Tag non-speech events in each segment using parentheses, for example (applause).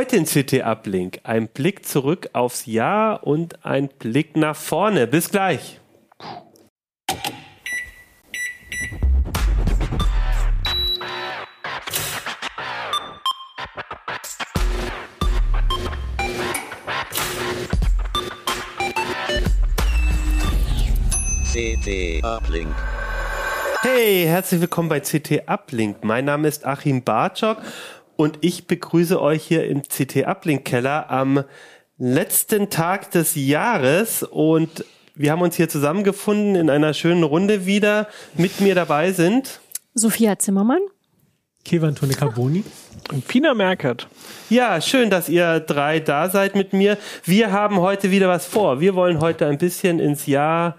Heute in CT Uplink ein Blick zurück aufs Jahr und ein Blick nach vorne. Bis gleich. CT Uplink. Hey, herzlich willkommen bei CT Uplink. Mein Name ist Achim Bartschok und ich begrüße euch hier im CT Uplink Keller am letzten Tag des Jahres und wir haben uns hier zusammengefunden in einer schönen Runde wieder. Mit mir dabei sind Sophia Zimmermann. Kevan Tone Carboni. Und Pina Merkert. Ja, schön, dass ihr drei da seid mit mir. Wir haben heute wieder was vor. Wir wollen heute ein bisschen ins Jahr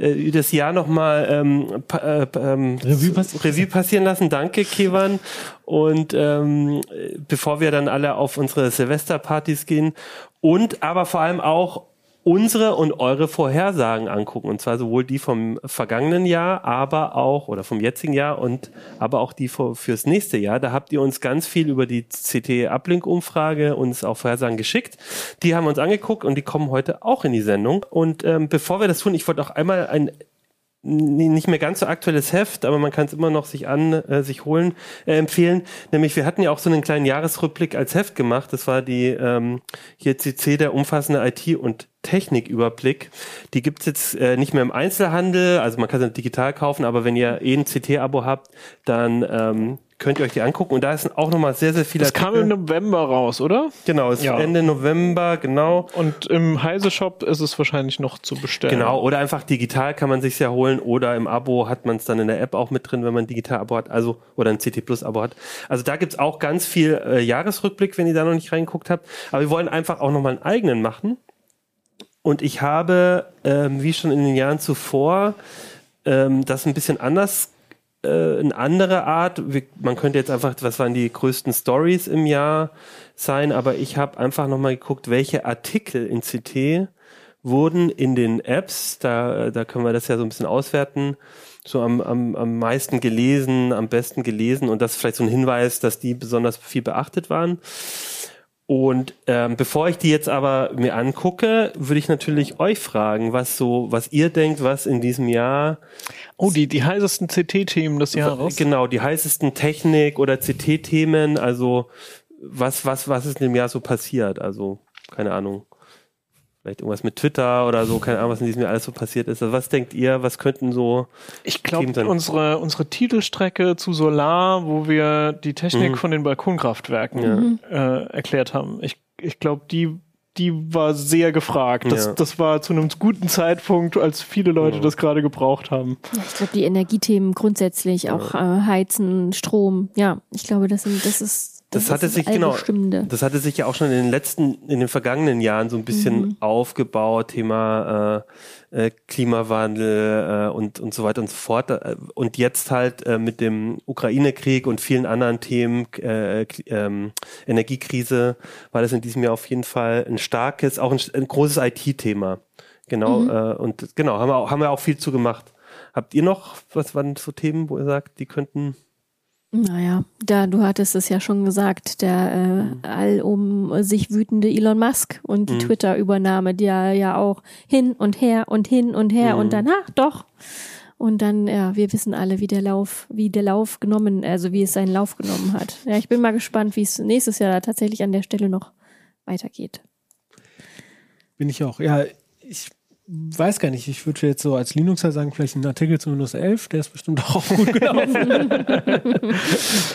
äh, das Jahr nochmal ähm, äh, ähm, Revue, pass Revue, passieren lassen. Danke, Kevan. Und ähm, bevor wir dann alle auf unsere Silvesterpartys gehen und aber vor allem auch unsere und eure Vorhersagen angucken. Und zwar sowohl die vom vergangenen Jahr, aber auch, oder vom jetzigen Jahr und aber auch die fürs nächste Jahr. Da habt ihr uns ganz viel über die CT-Uplink-Umfrage uns auch Vorhersagen geschickt. Die haben wir uns angeguckt und die kommen heute auch in die Sendung. Und ähm, bevor wir das tun, ich wollte auch einmal ein nicht mehr ganz so aktuelles Heft, aber man kann es immer noch sich an äh, sich holen äh, empfehlen. Nämlich wir hatten ja auch so einen kleinen Jahresrückblick als Heft gemacht. Das war die ähm, hier CC der umfassende IT und Techniküberblick. Die gibt's jetzt äh, nicht mehr im Einzelhandel, also man kann sie digital kaufen, aber wenn ihr eh ein CT-Abo habt, dann ähm, könnt ihr euch die angucken. Und da ist auch nochmal sehr, sehr viel. Das kam im November raus, oder? Genau, ist ja. Ende November, genau. Und im Heise Shop ist es wahrscheinlich noch zu bestellen. Genau, oder einfach digital kann man sich ja holen oder im Abo hat man es dann in der App auch mit drin, wenn man ein Digital-Abo hat, also oder ein CT Plus-Abo hat. Also da gibt's auch ganz viel äh, Jahresrückblick, wenn ihr da noch nicht reingeguckt habt. Aber wir wollen einfach auch nochmal einen eigenen machen. Und ich habe, ähm, wie schon in den Jahren zuvor, ähm, das ein bisschen anders äh, eine andere Art. Man könnte jetzt einfach, was waren die größten Stories im Jahr sein, aber ich habe einfach nochmal geguckt, welche Artikel in CT wurden in den Apps, da, da können wir das ja so ein bisschen auswerten, so am, am, am meisten gelesen, am besten gelesen und das ist vielleicht so ein Hinweis, dass die besonders viel beachtet waren. Und ähm, bevor ich die jetzt aber mir angucke, würde ich natürlich euch fragen, was so, was ihr denkt, was in diesem Jahr. Oh, die, die heißesten CT-Themen des Jahres. Genau, die heißesten Technik- oder CT-Themen, also was, was, was ist in dem Jahr so passiert? Also, keine Ahnung vielleicht irgendwas mit Twitter oder so, keine Ahnung, was in diesem Jahr alles so passiert ist. Also was denkt ihr, was könnten so Ich glaube, unsere, unsere Titelstrecke zu Solar, wo wir die Technik mhm. von den Balkonkraftwerken ja. äh, erklärt haben, ich, ich glaube, die die war sehr gefragt. Das, ja. das war zu einem guten Zeitpunkt, als viele Leute ja. das gerade gebraucht haben. Ja, ich glaube, die Energiethemen grundsätzlich, auch äh, Heizen, Strom, ja, ich glaube, das, sind, das ist das, das hatte sich genau, das hatte sich ja auch schon in den letzten, in den vergangenen Jahren so ein bisschen mhm. aufgebaut, Thema äh, äh, Klimawandel äh, und und so weiter und so fort. Äh, und jetzt halt äh, mit dem Ukraine-Krieg und vielen anderen Themen, äh, ähm, Energiekrise, war das in diesem Jahr auf jeden Fall ein starkes, auch ein, ein großes IT-Thema. Genau mhm. äh, und genau haben wir auch, haben wir auch viel zu gemacht. Habt ihr noch was waren so Themen, wo ihr sagt, die könnten naja, da du hattest es ja schon gesagt, der äh, mhm. all um sich wütende Elon Musk und die mhm. Twitter-Übernahme, die ja, ja auch hin und her und hin und her mhm. und danach doch. Und dann, ja, wir wissen alle, wie der Lauf, wie der Lauf genommen, also wie es seinen Lauf genommen hat. Ja, ich bin mal gespannt, wie es nächstes Jahr tatsächlich an der Stelle noch weitergeht. Bin ich auch. Ja, ich weiß gar nicht, ich würde jetzt so als Linuxer sagen, vielleicht ein Artikel zu Windows 11, der ist bestimmt auch gut gelaufen. (laughs)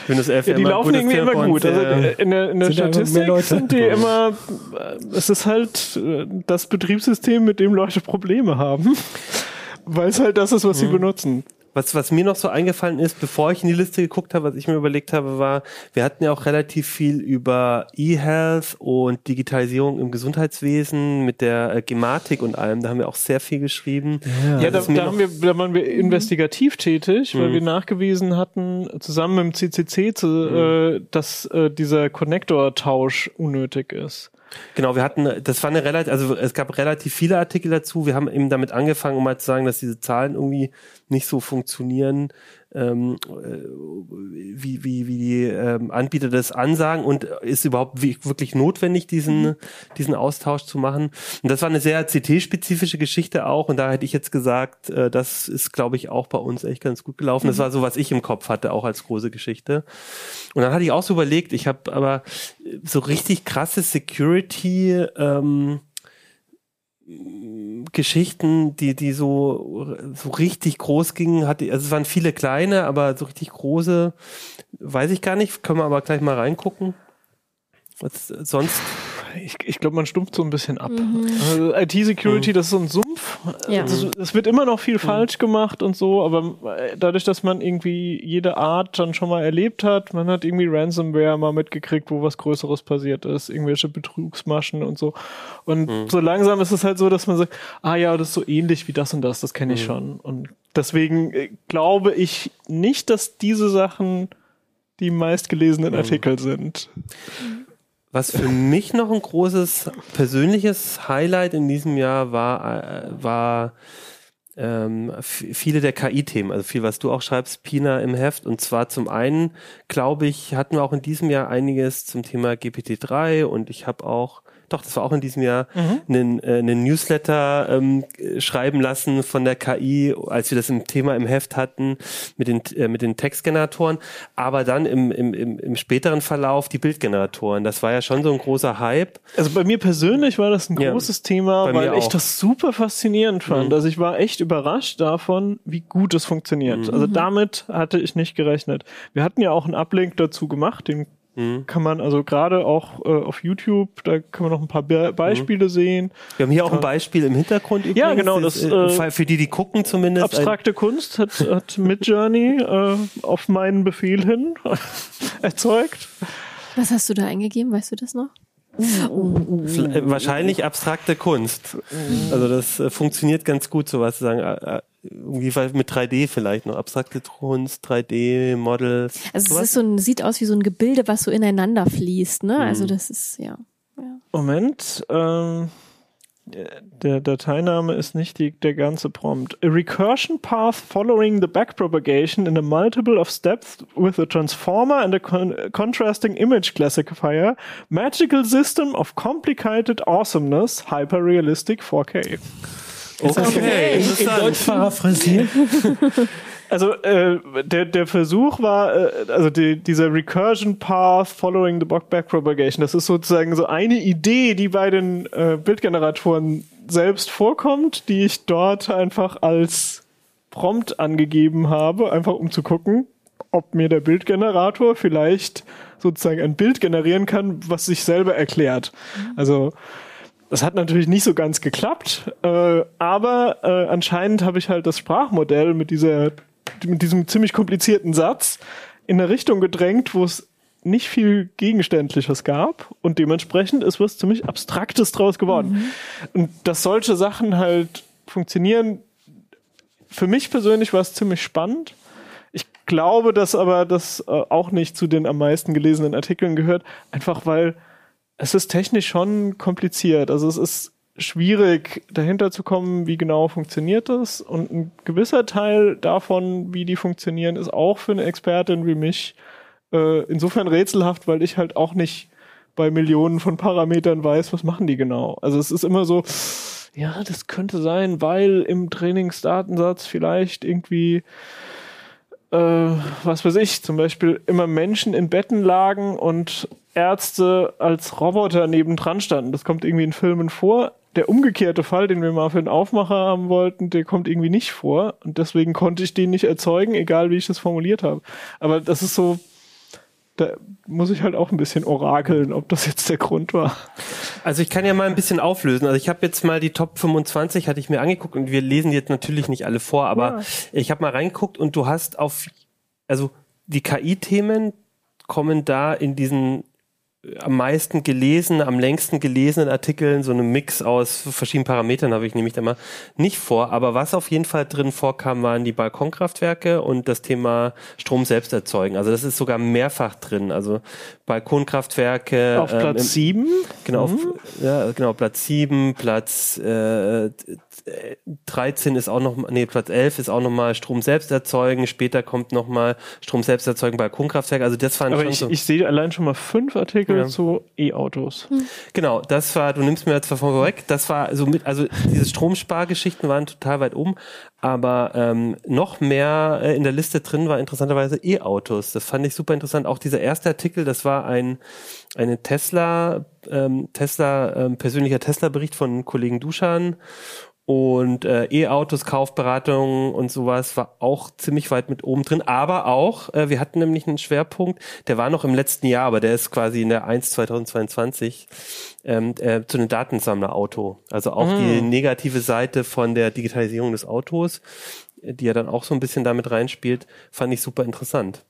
Windows 11 ja, die laufen irgendwie immer gut. Also in der, in der Statistik sind die immer, äh, es ist halt äh, das Betriebssystem, mit dem Leute Probleme haben, (laughs) weil es halt das ist, was sie mhm. benutzen. Was, was mir noch so eingefallen ist, bevor ich in die Liste geguckt habe, was ich mir überlegt habe, war, wir hatten ja auch relativ viel über E-Health und Digitalisierung im Gesundheitswesen mit der äh, Gematik und allem. Da haben wir auch sehr viel geschrieben. Ja, ja da, da, haben wir, da waren wir investigativ tätig, weil mhm. wir nachgewiesen hatten, zusammen mit dem CCC, zu, mhm. äh, dass äh, dieser Connector-Tausch unnötig ist. Genau, wir hatten, das war eine relativ, also es gab relativ viele Artikel dazu. Wir haben eben damit angefangen, um mal zu sagen, dass diese Zahlen irgendwie nicht so funktionieren, ähm, äh, wie, wie, wie die ähm, Anbieter das ansagen und ist überhaupt wirklich notwendig, diesen, mhm. diesen Austausch zu machen. Und das war eine sehr CT-spezifische Geschichte auch und da hätte ich jetzt gesagt, äh, das ist, glaube ich, auch bei uns echt ganz gut gelaufen. Mhm. Das war so, was ich im Kopf hatte, auch als große Geschichte. Und dann hatte ich auch so überlegt, ich habe aber so richtig krasse Security ähm, Geschichten, die, die so, so richtig groß gingen, hatte, also es waren viele kleine, aber so richtig große, weiß ich gar nicht, können wir aber gleich mal reingucken. Was sonst ich, ich glaube, man stumpft so ein bisschen ab. Mhm. Also IT-Security, mhm. das ist so ein Sumpf. Ja. Also, es wird immer noch viel mhm. falsch gemacht und so, aber äh, dadurch, dass man irgendwie jede Art dann schon mal erlebt hat, man hat irgendwie Ransomware mal mitgekriegt, wo was Größeres passiert ist, irgendwelche Betrugsmaschen und so. Und mhm. so langsam ist es halt so, dass man sagt, ah ja, das ist so ähnlich wie das und das, das kenne ich mhm. schon. Und deswegen äh, glaube ich nicht, dass diese Sachen die meistgelesenen mhm. Artikel sind. Was für mich noch ein großes persönliches Highlight in diesem Jahr war, äh, war ähm, viele der KI-Themen, also viel, was du auch schreibst, Pina im Heft. Und zwar zum einen, glaube ich, hatten wir auch in diesem Jahr einiges zum Thema GPT-3 und ich habe auch doch, das war auch in diesem Jahr, mhm. einen, äh, einen Newsletter ähm, schreiben lassen von der KI, als wir das im Thema im Heft hatten, mit den, äh, mit den Textgeneratoren, aber dann im, im, im, im späteren Verlauf die Bildgeneratoren. Das war ja schon so ein großer Hype. Also bei mir persönlich war das ein ja, großes Thema, weil ich das super faszinierend fand. Mhm. Also ich war echt überrascht davon, wie gut es funktioniert. Mhm. Also damit hatte ich nicht gerechnet. Wir hatten ja auch einen Uplink dazu gemacht, den Mhm. Kann man also gerade auch äh, auf YouTube, da kann man noch ein paar Be Beispiele mhm. sehen. Wir haben hier auch ein Beispiel im Hintergrund übrigens. Ja, genau. Das, äh, für die, die gucken zumindest. Abstrakte Kunst hat, hat Midjourney äh, auf meinen Befehl hin (laughs) erzeugt. Was hast du da eingegeben? Weißt du das noch? Uh, uh, uh, Wahrscheinlich abstrakte Kunst. Also das äh, funktioniert ganz gut, sowas zu sagen. Irgendwie mit 3D vielleicht noch, abstrakte Kunst, 3D-Models. Also es ist so ein, sieht aus wie so ein Gebilde, was so ineinander fließt, ne? Also mhm. das ist, ja. ja. Moment, ähm, der Dateiname ist nicht die, der ganze Prompt. A recursion path following the backpropagation in a multiple of steps with a transformer and a con contrasting image classifier. Magical system of complicated awesomeness, hyper-realistic 4K. Okay, okay. In, in Deutsch paraphrasieren. (laughs) Also äh, der, der Versuch war, äh, also die, dieser Recursion Path Following the Backpropagation, das ist sozusagen so eine Idee, die bei den äh, Bildgeneratoren selbst vorkommt, die ich dort einfach als Prompt angegeben habe, einfach um zu gucken, ob mir der Bildgenerator vielleicht sozusagen ein Bild generieren kann, was sich selber erklärt. Also das hat natürlich nicht so ganz geklappt, äh, aber äh, anscheinend habe ich halt das Sprachmodell mit dieser mit diesem ziemlich komplizierten Satz in eine Richtung gedrängt, wo es nicht viel Gegenständliches gab und dementsprechend ist was ziemlich Abstraktes draus geworden. Mhm. Und dass solche Sachen halt funktionieren, für mich persönlich war es ziemlich spannend. Ich glaube, dass aber das äh, auch nicht zu den am meisten gelesenen Artikeln gehört, einfach weil es ist technisch schon kompliziert. Also es ist schwierig, dahinter zu kommen, wie genau funktioniert das. Und ein gewisser Teil davon, wie die funktionieren, ist auch für eine Expertin wie mich äh, insofern rätselhaft, weil ich halt auch nicht bei Millionen von Parametern weiß, was machen die genau. Also es ist immer so, ja, das könnte sein, weil im Trainingsdatensatz vielleicht irgendwie äh, was weiß ich, zum Beispiel immer Menschen in Betten lagen und Ärzte als Roboter nebendran standen. Das kommt irgendwie in Filmen vor. Der umgekehrte Fall, den wir mal für den Aufmacher haben wollten, der kommt irgendwie nicht vor. Und deswegen konnte ich den nicht erzeugen, egal wie ich das formuliert habe. Aber das ist so, da muss ich halt auch ein bisschen orakeln, ob das jetzt der Grund war. Also ich kann ja mal ein bisschen auflösen. Also ich habe jetzt mal die Top 25 hatte ich mir angeguckt und wir lesen jetzt natürlich nicht alle vor, aber ja. ich habe mal reingeguckt und du hast auf also die KI-Themen kommen da in diesen am meisten gelesen, am längsten gelesenen Artikeln, so einen Mix aus verschiedenen Parametern habe ich nämlich da mal nicht vor. Aber was auf jeden Fall drin vorkam, waren die Balkonkraftwerke und das Thema Strom selbst erzeugen. Also das ist sogar mehrfach drin. Also Balkonkraftwerke. Auf Platz ähm, 7? Genau, mhm. auf, ja, genau, Platz 7, Platz äh, 13 ist auch noch, nee, Platz 11 ist auch nochmal Strom selbst erzeugen. Später kommt nochmal Strom selbst erzeugen bei Balkonkraftwerk. Also das waren Aber schon ich, so. ich sehe allein schon mal fünf Artikel ja. zu E-Autos. Hm. Genau, das war, du nimmst mir jetzt vorweg, das war so mit, also diese Stromspargeschichten waren total weit oben, aber ähm, noch mehr äh, in der Liste drin war interessanterweise E-Autos. Das fand ich super interessant. Auch dieser erste Artikel, das war ein eine Tesla, ähm, Tesla, ähm, persönlicher Tesla-Bericht von Kollegen Duschan und äh, E-Autos, Kaufberatung und sowas war auch ziemlich weit mit oben drin. Aber auch, äh, wir hatten nämlich einen Schwerpunkt, der war noch im letzten Jahr, aber der ist quasi in der 1 2022 ähm, äh, zu einem Datensammler-Auto. Also auch mm. die negative Seite von der Digitalisierung des Autos, die ja dann auch so ein bisschen damit reinspielt, fand ich super interessant.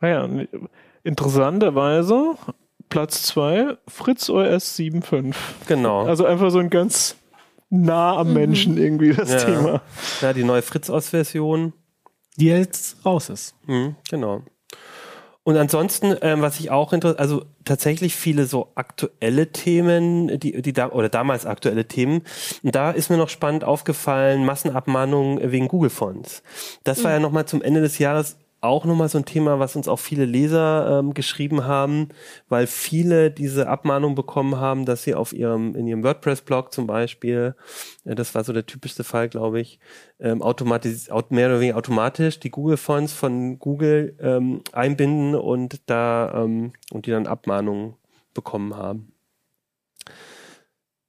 Naja, ah interessanterweise Platz 2, Fritz OS 7.5. Genau. Also einfach so ein ganz nah am mhm. Menschen irgendwie das ja. Thema. Ja, die neue Fritz-OS-Version. Die jetzt raus ist. Mhm, genau. Und ansonsten, ähm, was ich auch interessiert, also tatsächlich viele so aktuelle Themen, die, die da, oder damals aktuelle Themen. Und da ist mir noch spannend aufgefallen, Massenabmahnungen wegen Google-Fonts. Das war mhm. ja nochmal zum Ende des Jahres auch nochmal so ein Thema, was uns auch viele Leser ähm, geschrieben haben, weil viele diese Abmahnung bekommen haben, dass sie auf ihrem, in ihrem WordPress-Blog zum Beispiel, äh, das war so der typischste Fall, glaube ich, ähm, automatisch, mehr oder weniger automatisch die Google-Fonts von Google ähm, einbinden und da ähm, und die dann Abmahnungen bekommen haben.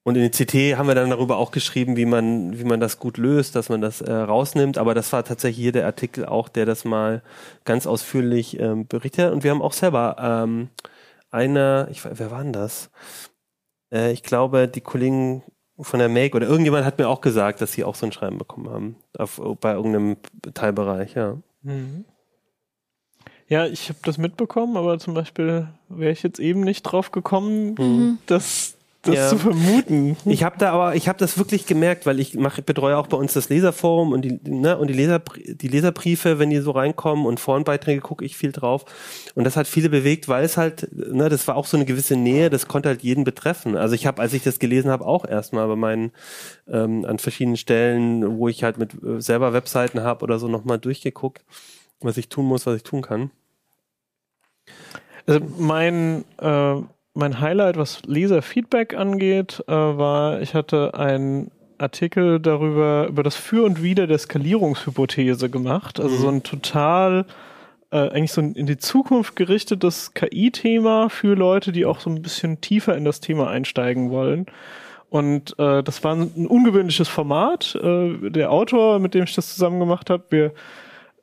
Und in den CT haben wir dann darüber auch geschrieben, wie man, wie man das gut löst, dass man das äh, rausnimmt. Aber das war tatsächlich hier der Artikel auch, der das mal ganz ausführlich ähm, berichtet. Und wir haben auch selber ähm, eine, ich, wer war denn das? Äh, ich glaube, die Kollegen von der Make oder irgendjemand hat mir auch gesagt, dass sie auch so ein Schreiben bekommen haben. Auf, bei irgendeinem Teilbereich, ja. Mhm. Ja, ich habe das mitbekommen, aber zum Beispiel wäre ich jetzt eben nicht drauf gekommen, mhm. dass das ja. zu vermuten. Ich habe da aber, ich habe das wirklich gemerkt, weil ich mach, betreue auch bei uns das Leserforum und die, ne, und die, Leser, die Leserbriefe, wenn die so reinkommen und Forenbeiträge gucke ich viel drauf. Und das hat viele bewegt, weil es halt, ne, das war auch so eine gewisse Nähe, das konnte halt jeden betreffen. Also ich habe, als ich das gelesen habe, auch erstmal bei meinen, ähm, an verschiedenen Stellen, wo ich halt mit äh, selber Webseiten habe oder so nochmal durchgeguckt, was ich tun muss, was ich tun kann. Also mein äh mein Highlight, was Leserfeedback angeht, äh, war, ich hatte einen Artikel darüber, über das Für und Wider der Skalierungshypothese gemacht. Also mhm. so ein total, äh, eigentlich so ein in die Zukunft gerichtetes KI-Thema für Leute, die auch so ein bisschen tiefer in das Thema einsteigen wollen. Und äh, das war ein, ungewöhnliches Format. Äh, der Autor, mit dem ich das zusammen gemacht habe, wir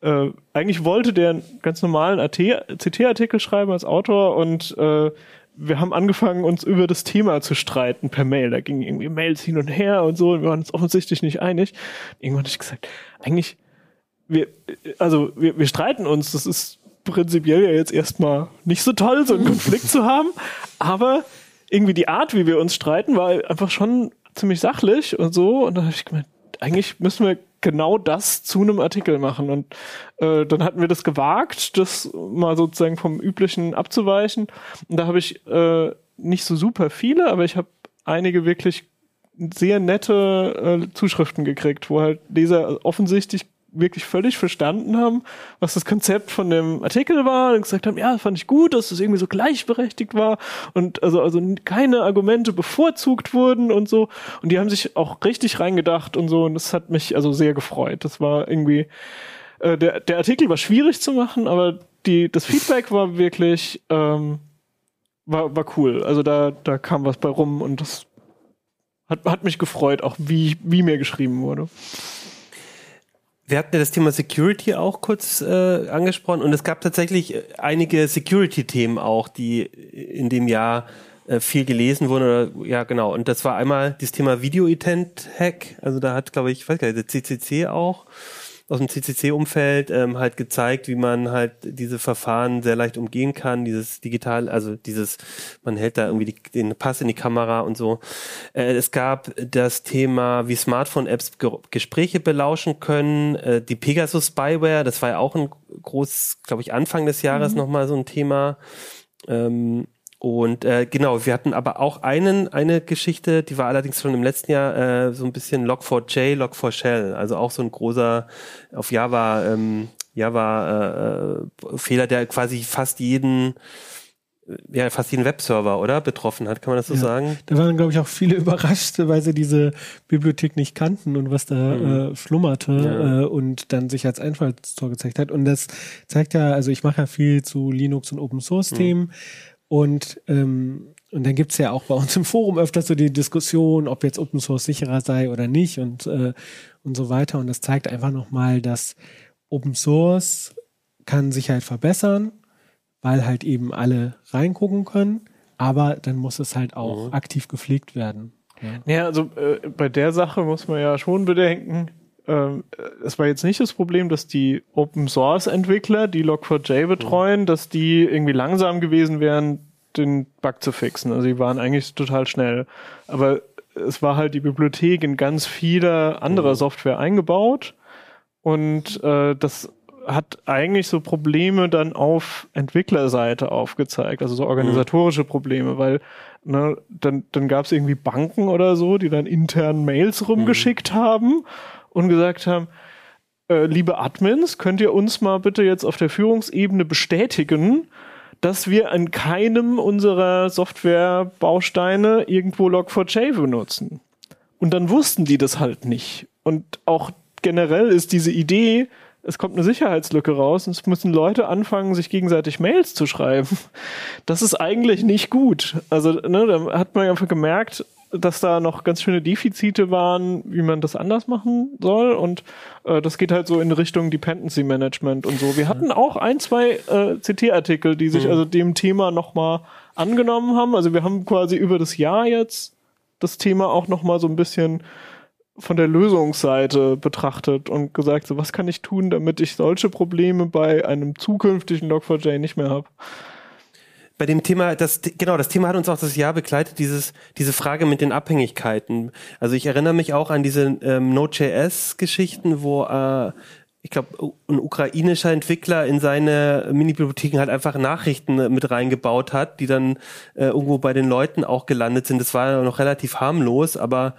äh, eigentlich wollte der einen ganz normalen CT-Artikel schreiben als Autor und äh, wir haben angefangen, uns über das Thema zu streiten per Mail. Da gingen irgendwie Mails hin und her und so und wir waren uns offensichtlich nicht einig. Irgendwann hatte ich gesagt, eigentlich, wir, also wir, wir streiten uns, das ist prinzipiell ja jetzt erstmal nicht so toll, so einen (laughs) Konflikt zu haben, aber irgendwie die Art, wie wir uns streiten, war einfach schon ziemlich sachlich und so. Und dann habe ich gemeint, eigentlich müssen wir genau das zu einem Artikel machen. Und äh, dann hatten wir das gewagt, das mal sozusagen vom Üblichen abzuweichen. Und da habe ich äh, nicht so super viele, aber ich habe einige wirklich sehr nette äh, Zuschriften gekriegt, wo halt Leser offensichtlich wirklich völlig verstanden haben, was das Konzept von dem Artikel war und gesagt haben, ja, fand ich gut, dass es irgendwie so gleichberechtigt war und also, also keine Argumente bevorzugt wurden und so. Und die haben sich auch richtig reingedacht und so und das hat mich also sehr gefreut. Das war irgendwie, äh, der, der Artikel war schwierig zu machen, aber die, das Feedback war wirklich, ähm, war, war cool. Also da, da kam was bei rum und das hat, hat mich gefreut, auch wie, wie mir geschrieben wurde. Wir hatten ja das Thema Security auch kurz äh, angesprochen und es gab tatsächlich äh, einige Security-Themen auch, die in dem Jahr äh, viel gelesen wurden. Oder, ja, genau. Und das war einmal das Thema Video-Intent-Hack. Also da hat, glaube ich, ich weiß gar nicht, der CCC auch aus dem CCC-Umfeld ähm, halt gezeigt, wie man halt diese Verfahren sehr leicht umgehen kann, dieses digital, also dieses, man hält da irgendwie die, den Pass in die Kamera und so. Äh, es gab das Thema, wie Smartphone-Apps Ge Gespräche belauschen können, äh, die Pegasus Spyware, das war ja auch ein groß, glaube ich, Anfang des Jahres mhm. nochmal so ein Thema Ähm, und äh, genau, wir hatten aber auch einen, eine Geschichte, die war allerdings schon im letzten Jahr äh, so ein bisschen Log4j, Log4Shell, also auch so ein großer auf Java, ähm, Java äh, äh Fehler, der quasi fast jeden ja, fast jeden Webserver, oder? Betroffen hat, kann man das so ja. sagen? Da waren, glaube ich, auch viele (laughs) überrascht, weil sie diese Bibliothek nicht kannten und was da mhm. äh, schlummerte ja. äh, und dann sich als Einfallstor gezeigt hat. Und das zeigt ja, also ich mache ja viel zu Linux und Open Source Themen mhm. Und ähm, und dann gibt's ja auch bei uns im Forum öfters so die Diskussion, ob jetzt Open Source sicherer sei oder nicht und, äh, und so weiter. Und das zeigt einfach nochmal, dass Open Source kann Sicherheit verbessern weil halt eben alle reingucken können, aber dann muss es halt auch mhm. aktiv gepflegt werden. Ja, ja also äh, bei der Sache muss man ja schon bedenken, ähm, es war jetzt nicht das Problem, dass die Open Source Entwickler, die Log4j betreuen, mhm. dass die irgendwie langsam gewesen wären, den Bug zu fixen. Also die waren eigentlich total schnell. Aber es war halt die Bibliothek in ganz vieler anderer mhm. Software eingebaut. Und äh, das hat eigentlich so Probleme dann auf Entwicklerseite aufgezeigt, also so organisatorische Probleme, weil ne, dann, dann gab es irgendwie Banken oder so, die dann intern Mails rumgeschickt mhm. haben und gesagt haben, äh, liebe Admins, könnt ihr uns mal bitte jetzt auf der Führungsebene bestätigen, dass wir an keinem unserer Softwarebausteine irgendwo Log4j benutzen. Und dann wussten die das halt nicht. Und auch generell ist diese Idee, es kommt eine Sicherheitslücke raus und es müssen Leute anfangen, sich gegenseitig Mails zu schreiben. Das ist eigentlich nicht gut. Also, ne, da hat man einfach gemerkt, dass da noch ganz schöne Defizite waren, wie man das anders machen soll. Und äh, das geht halt so in Richtung Dependency Management und so. Wir hatten auch ein, zwei äh, CT-Artikel, die sich mhm. also dem Thema nochmal angenommen haben. Also wir haben quasi über das Jahr jetzt das Thema auch nochmal so ein bisschen von der Lösungsseite betrachtet und gesagt, so was kann ich tun, damit ich solche Probleme bei einem zukünftigen Log4j nicht mehr habe. Bei dem Thema, das genau, das Thema hat uns auch das Jahr begleitet, dieses diese Frage mit den Abhängigkeiten. Also ich erinnere mich auch an diese ähm, Node.js-Geschichten, wo äh, ich glaube, ein ukrainischer Entwickler in seine Mini-Bibliotheken halt einfach Nachrichten mit reingebaut hat, die dann äh, irgendwo bei den Leuten auch gelandet sind. Das war noch relativ harmlos, aber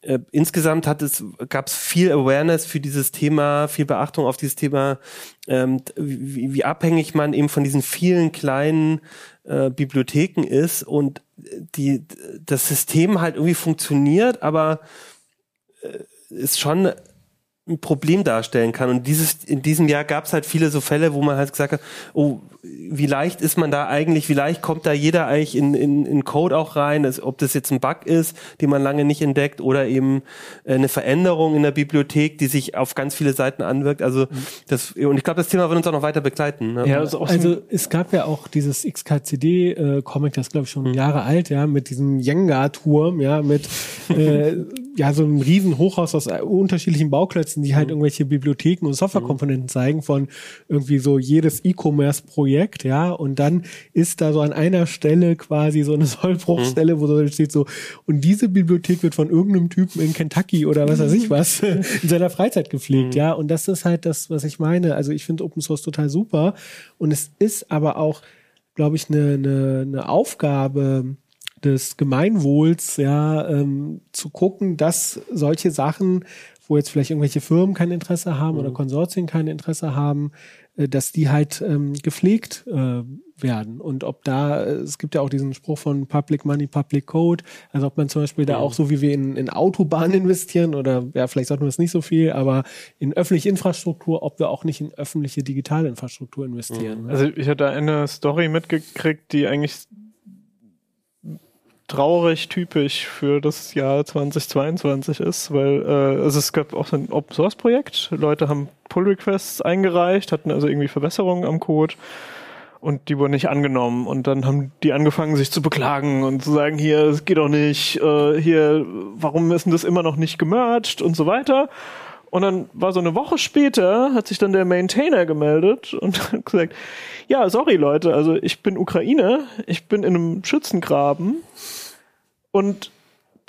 äh, insgesamt hat es, gab es viel Awareness für dieses Thema, viel Beachtung auf dieses Thema, ähm, wie, wie abhängig man eben von diesen vielen kleinen äh, Bibliotheken ist und die das System halt irgendwie funktioniert, aber äh, ist schon ein Problem darstellen kann. Und dieses, in diesem Jahr gab es halt viele so Fälle, wo man halt gesagt hat, oh, wie leicht ist man da eigentlich, wie leicht kommt da jeder eigentlich in, in, in Code auch rein, also, ob das jetzt ein Bug ist, den man lange nicht entdeckt oder eben äh, eine Veränderung in der Bibliothek, die sich auf ganz viele Seiten anwirkt. Also das, und ich glaube, das Thema wird uns auch noch weiter begleiten. Ne? Ja, also, also es gab ja auch dieses XKCD-Comic, äh, das glaube ich schon mhm. Jahre alt, ja, mit diesem Jenga-Turm, ja, mit äh, (laughs) ja so einem riesen Hochhaus aus unterschiedlichen Bauklötzen, die halt mhm. irgendwelche Bibliotheken und Softwarekomponenten zeigen von irgendwie so jedes E-Commerce-Projekt Projekt, ja, und dann ist da so an einer Stelle quasi so eine (laughs) Sollbruchstelle, mhm. wo so steht so, und diese Bibliothek wird von irgendeinem Typen in Kentucky oder was weiß ich was (laughs) in seiner Freizeit gepflegt, mhm. ja, und das ist halt das, was ich meine. Also ich finde Open Source total super und es ist aber auch, glaube ich, eine, eine, eine Aufgabe, des Gemeinwohls, ja, ähm, zu gucken, dass solche Sachen, wo jetzt vielleicht irgendwelche Firmen kein Interesse haben mhm. oder Konsortien kein Interesse haben, äh, dass die halt ähm, gepflegt äh, werden. Und ob da, äh, es gibt ja auch diesen Spruch von Public Money, Public Code, also ob man zum Beispiel da auch so wie wir in, in Autobahnen investieren oder ja, vielleicht sollten wir es nicht so viel, aber in öffentliche Infrastruktur, ob wir auch nicht in öffentliche digitale Infrastruktur investieren. Mhm. Also ich hatte eine Story mitgekriegt, die eigentlich traurig typisch für das Jahr 2022 ist, weil äh, also es gab auch so ein Open Source Projekt. Leute haben Pull Requests eingereicht, hatten also irgendwie Verbesserungen am Code und die wurden nicht angenommen und dann haben die angefangen sich zu beklagen und zu sagen hier es geht doch nicht äh, hier warum ist denn das immer noch nicht gemerged und so weiter und dann war so eine Woche später hat sich dann der Maintainer gemeldet und (laughs) hat gesagt ja sorry Leute also ich bin Ukraine ich bin in einem Schützengraben und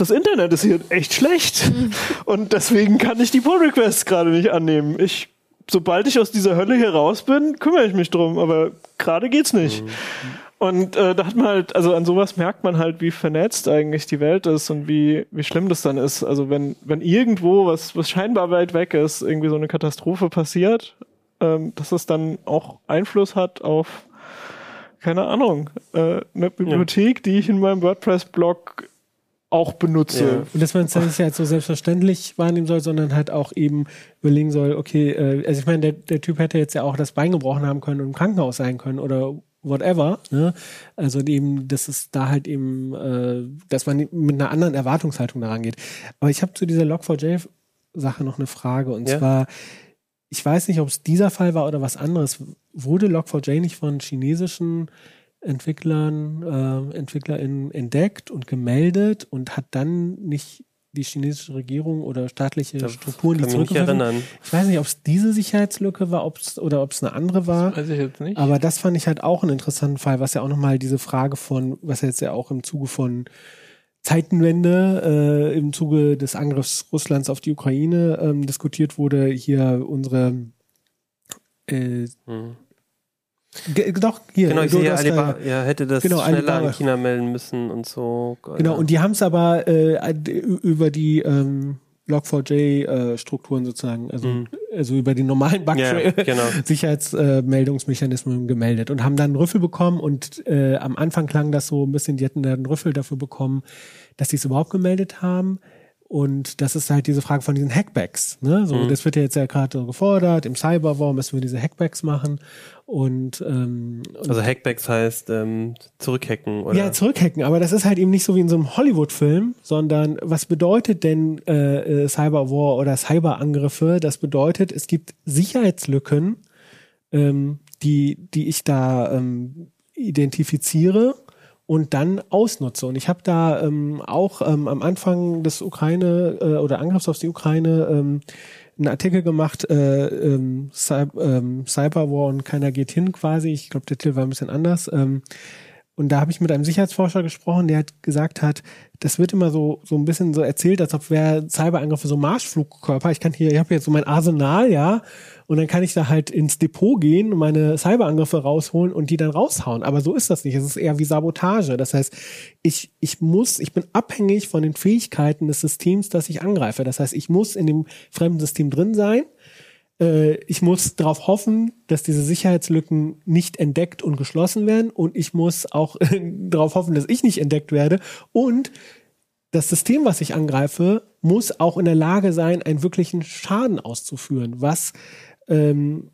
das Internet ist hier echt schlecht. Mhm. (laughs) Und deswegen kann ich die Pull Requests gerade nicht annehmen. Ich, sobald ich aus dieser Hölle hier raus bin, kümmere ich mich drum, aber gerade geht's nicht. Und äh, da hat man halt, also an sowas merkt man halt, wie vernetzt eigentlich die Welt ist und wie, wie schlimm das dann ist. Also wenn, wenn irgendwo, was, was scheinbar weit weg ist, irgendwie so eine Katastrophe passiert, ähm, dass es dann auch Einfluss hat auf, keine Ahnung, äh, eine Bibliothek, ja. die ich in meinem WordPress-Blog auch benutze. Ja. Und dass man es nicht halt so selbstverständlich wahrnehmen soll, sondern halt auch eben überlegen soll, okay, äh, also ich meine, der, der Typ hätte jetzt ja auch das Bein gebrochen haben können und im Krankenhaus sein können oder whatever. Ne? Also eben, das ist da halt eben, äh, dass man mit einer anderen Erwartungshaltung daran geht. Aber ich habe zu dieser Log4j-Sache noch eine Frage und ja. zwar, ich weiß nicht, ob es dieser Fall war oder was anderes. Wurde Log4j nicht von chinesischen Entwicklern, äh, EntwicklerInnen entdeckt und gemeldet und hat dann nicht die chinesische Regierung oder staatliche das Strukturen, die zurückgegriffen Ich weiß nicht, ob es diese Sicherheitslücke war ob's, oder ob es eine andere war. Das weiß ich jetzt nicht. Aber das fand ich halt auch einen interessanten Fall, was ja auch nochmal diese Frage von, was jetzt ja auch im Zuge von Zeitenwende, äh, im Zuge des Angriffs Russlands auf die Ukraine ähm, diskutiert wurde, hier unsere äh, hm. G doch, hier. Genau, ich sehe, Alibaba ja, hätte das genau, schneller Alibaba. in China melden müssen und so. Genau, und die haben es aber äh, über die ähm, Log4j-Strukturen äh, sozusagen, also, mhm. also über die normalen Bug ja, genau. (laughs) Sicherheitsmeldungsmechanismen äh, gemeldet und haben dann einen Rüffel bekommen und äh, am Anfang klang das so ein bisschen, die hätten dann einen Rüffel dafür bekommen, dass sie es überhaupt gemeldet haben. Und das ist halt diese Frage von diesen Hackbacks. Ne? So, mhm. Das wird ja jetzt ja gerade gefordert. Im Cyberwar müssen wir diese Hackbacks machen. Und, ähm, also Hackbacks heißt ähm, zurückhacken, oder? Ja, zurückhacken, aber das ist halt eben nicht so wie in so einem Hollywood-Film, sondern was bedeutet denn äh, äh, Cyberwar oder Cyberangriffe? Das bedeutet, es gibt Sicherheitslücken, ähm, die, die ich da ähm, identifiziere und dann ausnutze. Und ich habe da ähm, auch ähm, am Anfang des Ukraine äh, oder Angriffs auf die Ukraine ähm, einen Artikel gemacht, äh, ähm, ähm, Cyberwar und keiner geht hin quasi. Ich glaube, der Titel war ein bisschen anders. Ähm, und da habe ich mit einem Sicherheitsforscher gesprochen, der hat gesagt hat, das wird immer so so ein bisschen so erzählt, als ob wäre Cyberangriffe so Marschflugkörper. Ich kann hier, ich habe jetzt so mein Arsenal, ja, und dann kann ich da halt ins Depot gehen meine Cyberangriffe rausholen und die dann raushauen. Aber so ist das nicht. Es ist eher wie Sabotage. Das heißt, ich, ich muss, ich bin abhängig von den Fähigkeiten des Systems, das ich angreife. Das heißt, ich muss in dem fremden System drin sein. Äh, ich muss darauf hoffen, dass diese Sicherheitslücken nicht entdeckt und geschlossen werden. Und ich muss auch (laughs) darauf hoffen, dass ich nicht entdeckt werde. Und das System, was ich angreife, muss auch in der Lage sein, einen wirklichen Schaden auszuführen, was ähm,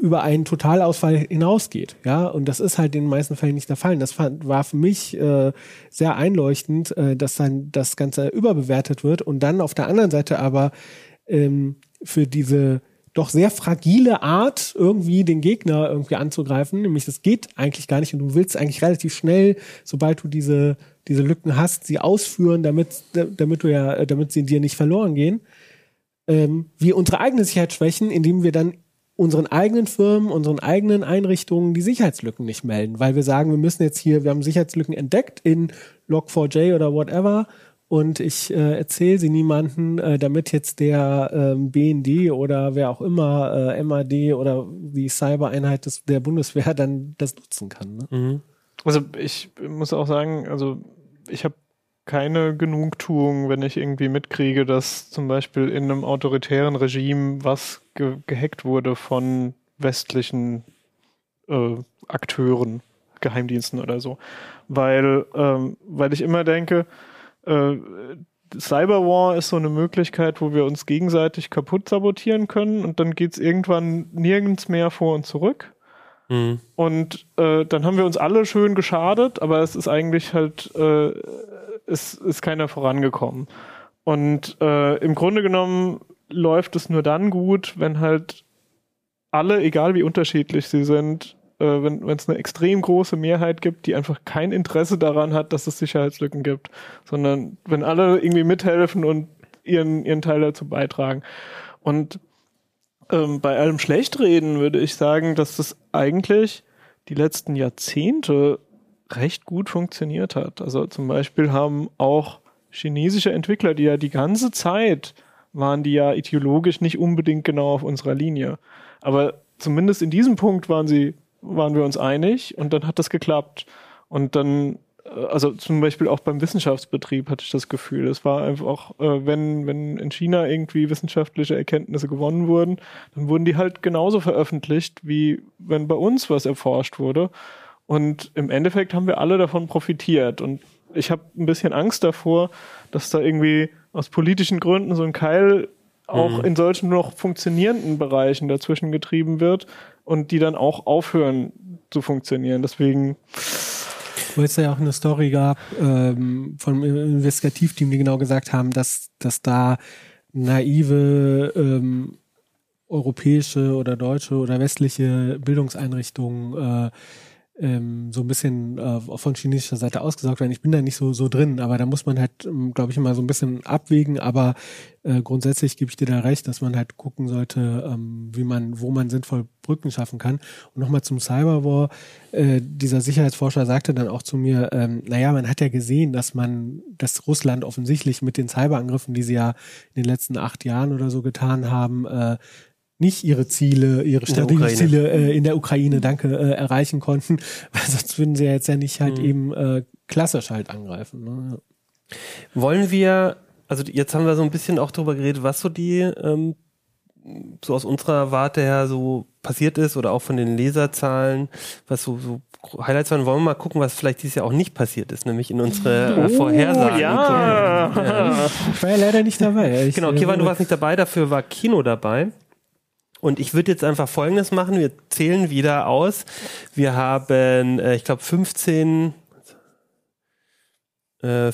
über einen Totalausfall hinausgeht. Ja, und das ist halt in den meisten Fällen nicht der Fall. Das war für mich äh, sehr einleuchtend, äh, dass dann das Ganze überbewertet wird und dann auf der anderen Seite aber ähm, für diese doch sehr fragile Art, irgendwie den Gegner irgendwie anzugreifen. Nämlich, das geht eigentlich gar nicht und du willst eigentlich relativ schnell, sobald du diese, diese Lücken hast, sie ausführen, damit, damit du ja, damit sie dir nicht verloren gehen ähm, wir unsere eigene Sicherheit schwächen, indem wir dann unseren eigenen Firmen, unseren eigenen Einrichtungen die Sicherheitslücken nicht melden, weil wir sagen, wir müssen jetzt hier, wir haben Sicherheitslücken entdeckt in Log4j oder whatever und ich äh, erzähle sie niemanden, äh, damit jetzt der ähm, BND oder wer auch immer, äh, MAD oder die Cybereinheit des, der Bundeswehr dann das nutzen kann. Ne? Mhm. Also ich muss auch sagen, also ich habe keine Genugtuung, wenn ich irgendwie mitkriege, dass zum Beispiel in einem autoritären Regime was ge gehackt wurde von westlichen äh, Akteuren, Geheimdiensten oder so. Weil, ähm, weil ich immer denke, äh, Cyberwar ist so eine Möglichkeit, wo wir uns gegenseitig kaputt sabotieren können und dann geht es irgendwann nirgends mehr vor und zurück. Mhm. Und äh, dann haben wir uns alle schön geschadet, aber es ist eigentlich halt äh, ist, ist keiner vorangekommen. Und äh, im Grunde genommen läuft es nur dann gut, wenn halt alle, egal wie unterschiedlich sie sind, äh, wenn es eine extrem große Mehrheit gibt, die einfach kein Interesse daran hat, dass es Sicherheitslücken gibt, sondern wenn alle irgendwie mithelfen und ihren, ihren Teil dazu beitragen. Und ähm, bei allem Schlechtreden würde ich sagen, dass das eigentlich die letzten Jahrzehnte recht gut funktioniert hat. Also zum Beispiel haben auch chinesische Entwickler, die ja die ganze Zeit waren die ja ideologisch nicht unbedingt genau auf unserer Linie. Aber zumindest in diesem Punkt waren sie waren wir uns einig und dann hat das geklappt. Und dann also zum Beispiel auch beim Wissenschaftsbetrieb hatte ich das Gefühl. Es war einfach, äh, wenn, wenn in China irgendwie wissenschaftliche Erkenntnisse gewonnen wurden, dann wurden die halt genauso veröffentlicht, wie wenn bei uns was erforscht wurde. Und im Endeffekt haben wir alle davon profitiert. Und ich habe ein bisschen Angst davor, dass da irgendwie aus politischen Gründen so ein Keil auch mhm. in solchen noch funktionierenden Bereichen dazwischen getrieben wird und die dann auch aufhören zu funktionieren. Deswegen wo es ja auch eine Story gab ähm, vom Investigativteam, die genau gesagt haben, dass, dass da naive ähm, europäische oder deutsche oder westliche Bildungseinrichtungen äh, ähm, so ein bisschen äh, von chinesischer Seite ausgesaugt werden. Ich bin da nicht so so drin, aber da muss man halt, ähm, glaube ich, immer so ein bisschen abwägen. Aber äh, grundsätzlich gebe ich dir da recht, dass man halt gucken sollte, ähm, wie man, wo man sinnvoll Brücken schaffen kann. Und nochmal zum Cyberwar. Äh, dieser Sicherheitsforscher sagte dann auch zu mir, ähm, naja, man hat ja gesehen, dass man, dass Russland offensichtlich mit den Cyberangriffen, die sie ja in den letzten acht Jahren oder so getan haben, äh, nicht ihre Ziele, ihre strategischen Ziele äh, in der Ukraine, danke, äh, erreichen konnten, (laughs) weil sonst würden sie ja jetzt ja nicht halt mhm. eben äh, klassisch halt angreifen. Ne? Wollen wir, also jetzt haben wir so ein bisschen auch darüber geredet, was so die ähm, so aus unserer Warte her so passiert ist oder auch von den Leserzahlen, was so, so Highlights waren, wollen wir mal gucken, was vielleicht dieses Jahr auch nicht passiert ist, nämlich in unsere äh, oh, Vorhersagen. Ja. ja. Ich war ja leider nicht dabei. (laughs) Ich, genau, Kivan, du warst nicht dabei, dafür war Kino dabei. Und ich würde jetzt einfach Folgendes machen. Wir zählen wieder aus. Wir haben, äh, ich glaube, 15, äh,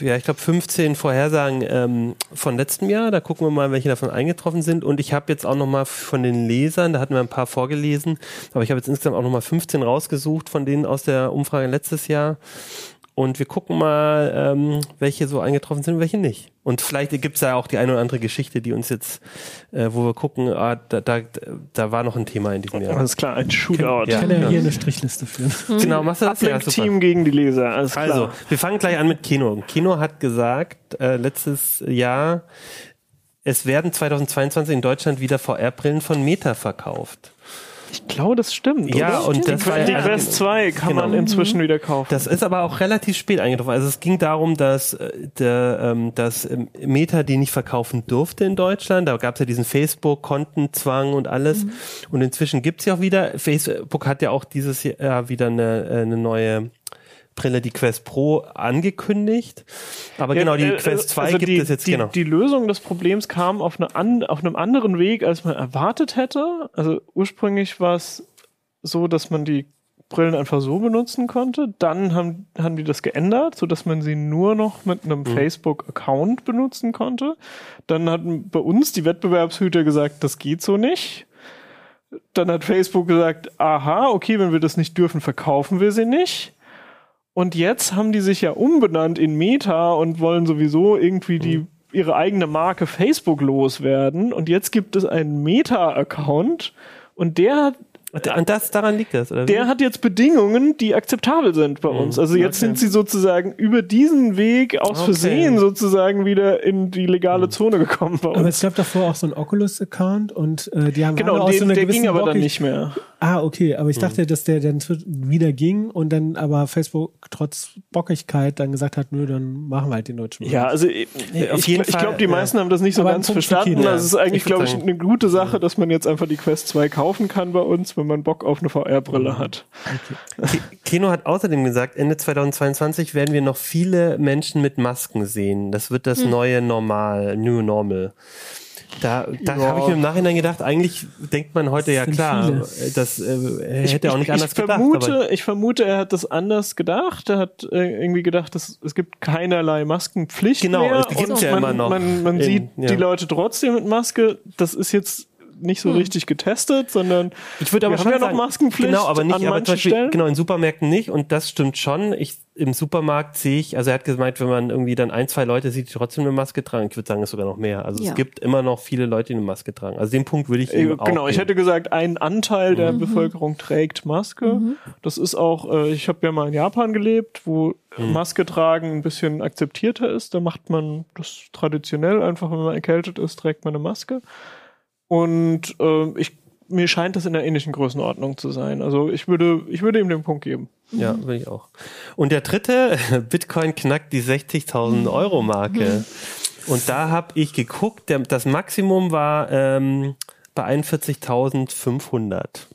ja, ich glaube 15 Vorhersagen ähm, von letztem Jahr. Da gucken wir mal, welche davon eingetroffen sind. Und ich habe jetzt auch noch mal von den Lesern, da hatten wir ein paar vorgelesen, aber ich habe jetzt insgesamt auch noch mal 15 rausgesucht von denen aus der Umfrage letztes Jahr. Und wir gucken mal, ähm, welche so eingetroffen sind und welche nicht. Und vielleicht gibt es da auch die eine oder andere Geschichte, die uns jetzt, äh, wo wir gucken, ah, da, da, da war noch ein Thema in diesem Jahr. Alles klar, ein Shootout. Ich kann ja, ja hier eine Strichliste führen. (laughs) Genau, machst du das? Ja, Team gegen die Leser. Alles klar. Also, wir fangen gleich an mit Kino. Kino hat gesagt, äh, letztes Jahr, es werden 2022 in Deutschland wieder VR-Brillen von Meta verkauft. Ich glaube, das stimmt. Ja, oder? und das die, war die also, Quest 2 kann genau. man inzwischen wieder kaufen. Das ist aber auch relativ spät eingetroffen. Also es ging darum, dass äh, der, ähm, dass ähm, Meta die nicht verkaufen durfte in Deutschland. Da gab es ja diesen Facebook-Kontenzwang und alles. Mhm. Und inzwischen gibt's ja auch wieder. Facebook hat ja auch dieses Jahr wieder eine, äh, eine neue Brille, die Quest Pro, angekündigt. Aber ja, genau, die äh, Quest 2 also gibt die, es jetzt die, genau. Die Lösung des Problems kam auf, eine an, auf einem anderen Weg, als man erwartet hätte. Also ursprünglich war es so, dass man die Brillen einfach so benutzen konnte. Dann haben, haben die das geändert, so dass man sie nur noch mit einem mhm. Facebook-Account benutzen konnte. Dann hatten bei uns die Wettbewerbshüter gesagt, das geht so nicht. Dann hat Facebook gesagt, aha, okay, wenn wir das nicht dürfen, verkaufen wir sie nicht. Und jetzt haben die sich ja umbenannt in Meta und wollen sowieso irgendwie die mhm. ihre eigene Marke Facebook loswerden. Und jetzt gibt es einen Meta-Account und der hat und das, daran liegt das, oder? Der hat jetzt Bedingungen, die akzeptabel sind bei uns. Also jetzt okay. sind sie sozusagen über diesen Weg aus okay. Versehen sozusagen wieder in die legale Zone gekommen bei uns. Aber es gab davor auch so einen Oculus-Account und äh, die haben genau, auch den, so eine der ging aber Bockig dann nicht mehr. Ah, okay, aber ich dachte, dass der dann wieder ging und dann aber Facebook trotz Bockigkeit dann gesagt hat, nö, dann machen wir halt den deutschen Markt. Ja, also ich, auf jeden ich, ich glaube, die meisten haben das nicht so aber ganz verstanden. Kino, also es ist eigentlich, glaube ich, eine gute Sache, dass man jetzt einfach die Quest 2 kaufen kann bei uns, wenn man Bock auf eine VR-Brille mhm. hat. Okay. Kino hat außerdem gesagt, Ende 2022 werden wir noch viele Menschen mit Masken sehen. Das wird das hm. neue Normal, New Normal. Da, da ja. habe ich mir im Nachhinein gedacht, eigentlich denkt man heute ja klar, viele. das äh, hätte er auch nicht ich, anders ich vermute, gedacht. Ich vermute, er hat das anders gedacht. Er hat äh, irgendwie gedacht, dass es gibt keinerlei Maskenpflicht genau, mehr. Genau, es gibt ja immer noch. Man, man in, sieht ja. die Leute trotzdem mit Maske. Das ist jetzt nicht so hm. richtig getestet, sondern ich würde aber wir schon haben ja noch Maskenpflicht genau, aber nicht, an aber manchen Beispiel, Stellen. Genau, in Supermärkten nicht und das stimmt schon. Ich im Supermarkt sehe ich, also er hat gemeint, wenn man irgendwie dann ein, zwei Leute sieht, die trotzdem eine Maske tragen, ich würde sagen, es ist sogar noch mehr. Also ja. es gibt immer noch viele Leute, die eine Maske tragen. Also den Punkt würde ich äh, auch Genau, ich hätte gesagt, ein Anteil der mhm. Bevölkerung trägt Maske. Mhm. Das ist auch, äh, ich habe ja mal in Japan gelebt, wo mhm. Maske tragen ein bisschen akzeptierter ist. Da macht man das traditionell einfach, wenn man erkältet ist, trägt man eine Maske. Und äh, ich mir scheint das in einer ähnlichen Größenordnung zu sein. Also ich würde, ich würde ihm den Punkt geben. Ja, würde ich auch. Und der dritte, (laughs) Bitcoin knackt die 60.000 Euro Marke. Und da habe ich geguckt, der, das Maximum war ähm, bei 41.500.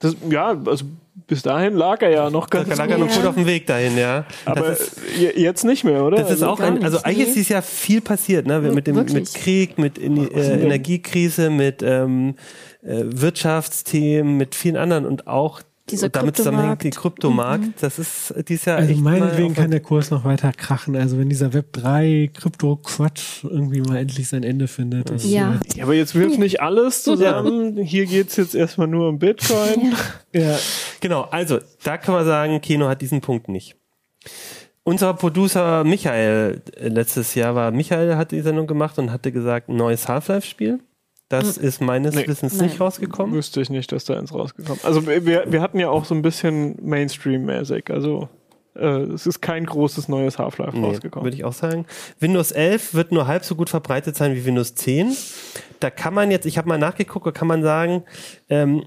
Das, ja, also bis dahin lag er ja noch ganz Da lag er noch gut auf dem Weg dahin, ja. Aber ist, jetzt nicht mehr, oder? das ist also, auch ein, also nicht, eigentlich ist Jahr viel passiert, ne? Mit dem Wirklich. mit Krieg, mit in, äh, Energiekrise, mit ähm, äh, Wirtschaftsthemen, mit vielen anderen und auch Dieser und damit zusammenhängt die Kryptomarkt. Kryptomarkt. Das ist dieses Jahr Also echt meinetwegen mal kann der Kurs noch weiter krachen. Also wenn dieser Web 3 Krypto-Quatsch irgendwie mal endlich sein Ende findet. Ich, Ja. ja, aber jetzt wirf nicht alles zusammen. Hier geht's jetzt erstmal nur um Bitcoin. ja. Genau, also da kann man sagen, Kino hat diesen Punkt nicht. Unser Producer Michael, äh, letztes Jahr war Michael, hat die Sendung gemacht und hatte gesagt, ein neues Half-Life-Spiel. Das ist meines Nee. Wissens Nein. nicht rausgekommen. Wüsste ich nicht, dass da eins rausgekommen Also wir, wir hatten ja auch so ein bisschen Mainstream-mäßig. Also äh, es ist kein großes neues Half-Life Nee, rausgekommen. würde ich auch sagen. Windows 11 wird nur halb so gut verbreitet sein wie Windows 10. Da kann man jetzt, ich habe mal nachgeguckt, da kann man sagen, ähm,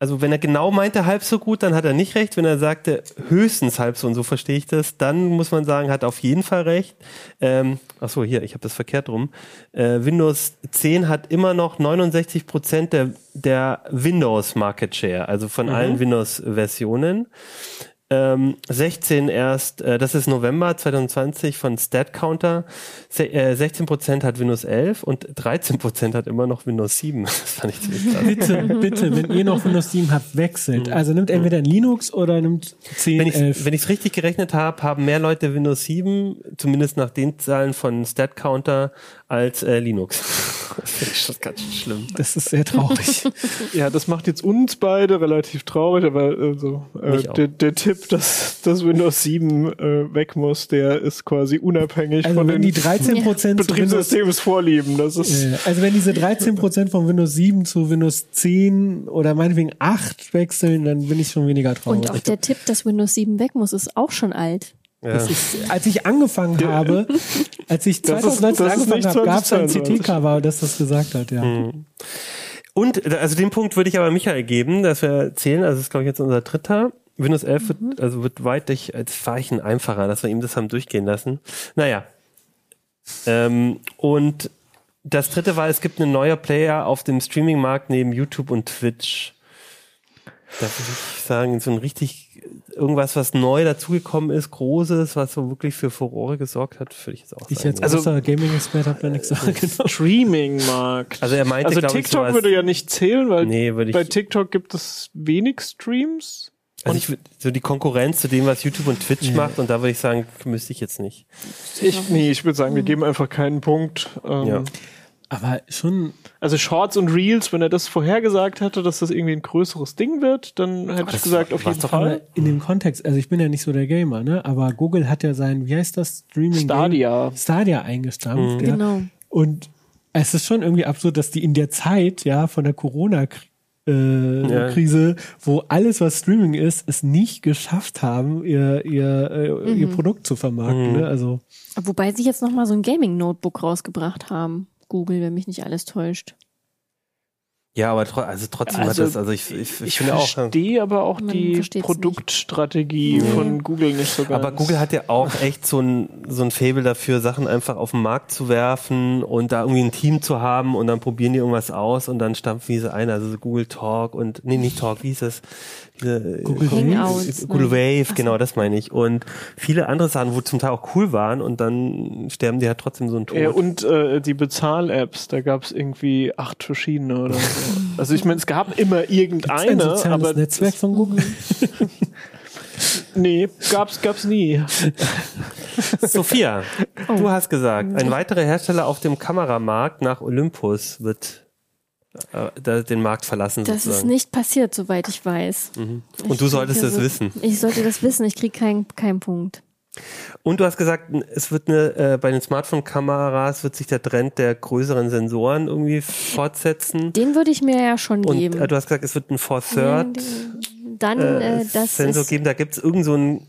also wenn er genau meinte halb so gut, dann hat er nicht recht. Wenn er sagte höchstens halb so und so verstehe ich das, dann muss man sagen, hat auf jeden Fall recht. Ähm, ach so, hier, ich habe das verkehrt rum. Äh, Windows 10 hat immer noch 69 Prozent der, der Windows Market Share, also von allen Windows-Versionen. Ähm, 16 erst, äh, das ist November 2020 von StatCounter. Se äh, 16% hat Windows 11 und 13% hat immer noch Windows 7. (laughs) Das fand ich ziemlich krass. Bitte, bitte, wenn ihr noch Windows 7 habt, wechselt. Also nimmt entweder ein Linux oder nimmt 10, Wenn ich 11. wenn ich's richtig gerechnet habe, haben mehr Leute Windows 7, zumindest nach den Zahlen von StatCounter, als äh, Linux. Das (laughs) finde ich schon ganz schön schlimm. Das ist sehr traurig. (laughs) Ja, das macht jetzt uns beide relativ traurig, aber äh, so, äh, auch. der, der Tipp, dass, dass Windows 7 äh, weg muss, der ist quasi unabhängig Also von wenn den die 13 Prozent Betriebssystems vorlieben. Das ist Äh, Also wenn diese 13% von Windows 7 zu Windows 10 oder meinetwegen 8 wechseln, dann bin ich schon weniger traurig. Und auch der Tipp, dass Windows 7 weg muss, ist auch schon alt. Ja. Das ist, als ich angefangen habe, als ich (laughs) Das ist- 2019 das ist angefangen nicht habe, gab es ein 2022. CT-Cover, das das gesagt hat, ja. Mhm. Und äh, also den Punkt würde ich aber Michael geben, dass wir zählen, also das ist glaube ich jetzt unser dritter. Windows 11 wird, also wird weitlich als Weichen einfacher, dass wir ihm das haben durchgehen lassen. Naja. Ähm, und das dritte war, es gibt einen neuer Player auf dem Streaming-Markt neben YouTube und Twitch. Da würde ich sagen, so ein richtig, irgendwas, was neu dazugekommen ist, Großes, was so wirklich für Furore gesorgt hat, würde ich jetzt auch Ich sagen. jetzt Also- Gaming-Experte habe da nichts sagen. Genau. (laughs) Streaming-Markt. Also er meinte, Also glaub ich, TikTok sowas- würde ja nicht zählen, weil nee, würde ich, bei TikTok gibt es wenig Streams. Also ich würd- so die Konkurrenz zu dem, was YouTube und Twitch macht, und da würde ich sagen, müsste ich jetzt nicht. Ich, nee, ich würde sagen, wir geben einfach keinen Punkt. Ähm, Ja. Aber schon, Also Shorts und Reels, wenn er das vorhergesagt hätte, dass das irgendwie ein größeres Ding wird, dann hätte ich gesagt, auf jeden Fall. aber in dem Kontext, also ich bin ja nicht so der Gamer, ne? Aber Google hat ja sein, wie heißt das, Streaming Stadia. Stadia eingestampft, ja. Genau. Und es ist schon irgendwie absurd, dass die in der Zeit, ja, von der Corona-Krise, äh, Ja. Krise, wo alles, was Streaming ist, es nicht geschafft haben, ihr, ihr, äh, ihr Produkt zu vermarkten. Ne? Also Wobei sie jetzt nochmal so ein Gaming-Notebook rausgebracht haben. Google, wenn mich nicht alles täuscht. Ja, aber tro also trotzdem Also, hat das, also ich, ich, ich, Ich finde auch. verstehe aber auch die Produktstrategie von Google nicht so ganz. Aber Google hat ja auch (laughs) echt so ein, so ein Fable dafür, Sachen einfach auf den Markt zu werfen und da irgendwie ein Team zu haben und dann probieren die irgendwas aus und dann stampfen diese ein, also so Google Talk und, nee, nicht Talk, wie hieß das? Diese, Google Hangouts, Google? Wave, genau, das meine ich. Und viele andere Sachen, wo zum Teil auch cool waren und dann sterben die halt trotzdem so ein Tod. Ja, und äh, die Bezahl-Apps, da gab es irgendwie acht verschiedene oder so. (laughs) Also ich meine, es gab immer ein irgendeine, soziales aber Netzwerk von Google. (laughs) nee, gab's gab's nie. (laughs) Sophia, Oh. du hast gesagt, ein weiterer Hersteller auf dem Kameramarkt nach Olympus wird äh, den Markt verlassen Das ist sozusagen. nicht passiert, soweit ich weiß. Und Ich du solltest denke, es so- wissen. Ich sollte das wissen, ich kriege keinen keinen Punkt. Und du hast gesagt, es wird eine, äh, bei den Smartphone-Kameras wird sich der Trend der größeren Sensoren irgendwie fortsetzen. Den würde ich mir ja schon Und geben. äh, du hast gesagt, es wird ein For Third Dann äh, äh, das Sensor ist, geben. Da gibt es irgend so ein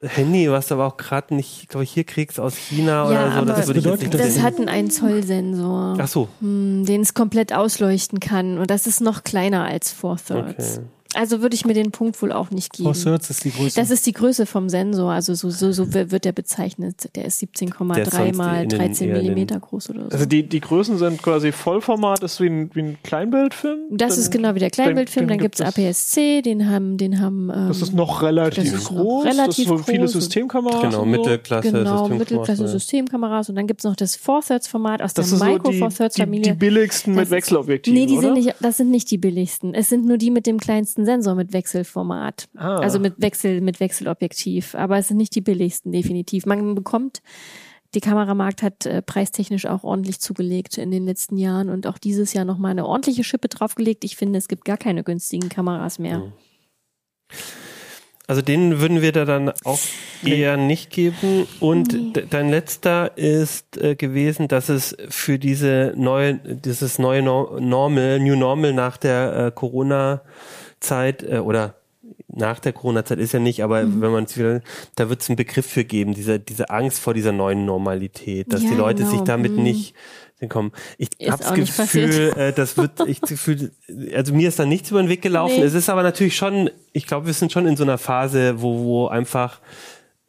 Handy, was du aber auch gerade nicht, glaube ich, hier kriegst aus China Ja, oder so. aber Das, würde ich jetzt nicht Das sehen. hat einen 1 Zoll Sensor, Ach so, hm, den es komplett ausleuchten kann. Und das ist noch kleiner als Four Thirds. okay. Also würde ich mir den Punkt wohl auch nicht geben. Four Thirds ist die Größe. Das ist die Größe vom Sensor, also so, so, so wird der bezeichnet. Der ist Der ist 17,3 sonst mal in den- 13 eher in den- Millimeter groß oder so. Also die, die Größen sind quasi Vollformat, ist wie ein, wie ein Kleinbildfilm. das Dann- ist genau wie der Kleinbildfilm, dann dann gibt's gibt es- APS-C, den haben, den haben, ähm, Das ist noch relativ das ist noch groß. das relativ ist so viele groß. Systemkameras. Genau, so. Mittelklasse. genau, Systemkameras, Mittelklasse ja. Systemkameras und dann gibt's noch das Four Thirds Format aus Das der so Micro die, Four Thirds die, die billigsten Das mit ist- Wechselobjektiven, Nee, die oder? sind nicht, das sind nicht die billigsten. Es sind nur die mit dem kleinsten Sensor mit Wechselformat. Ah. Also mit Wechsel, mit Wechselobjektiv. Aber es sind nicht die billigsten, definitiv. Man bekommt, die Kameramarkt hat äh, preistechnisch auch ordentlich zugelegt in den letzten Jahren und auch dieses Jahr nochmal eine ordentliche Schippe draufgelegt. Ich finde, es gibt gar keine günstigen Kameras mehr. Mhm. Also den würden wir da dann auch eher nicht geben. Und de- dein letzter ist äh, gewesen, dass es für diese neue, dieses neue Nor- Normal, New Normal nach der äh, Corona-Zeit äh, oder nach der Corona-Zeit ist ja nicht, aber Mhm. wenn man es wieder, da wird es einen Begriff für geben, diese, diese Angst vor dieser neuen Normalität, dass Ja, die Leute sich genau. damit Mhm. nicht kommen. Ich habe das Gefühl, äh, das wird, (laughs) ich Gefühl, also mir ist da nichts über den Weg gelaufen. Nee. Es ist aber natürlich schon, ich glaube, wir sind schon in so einer Phase, wo, wo einfach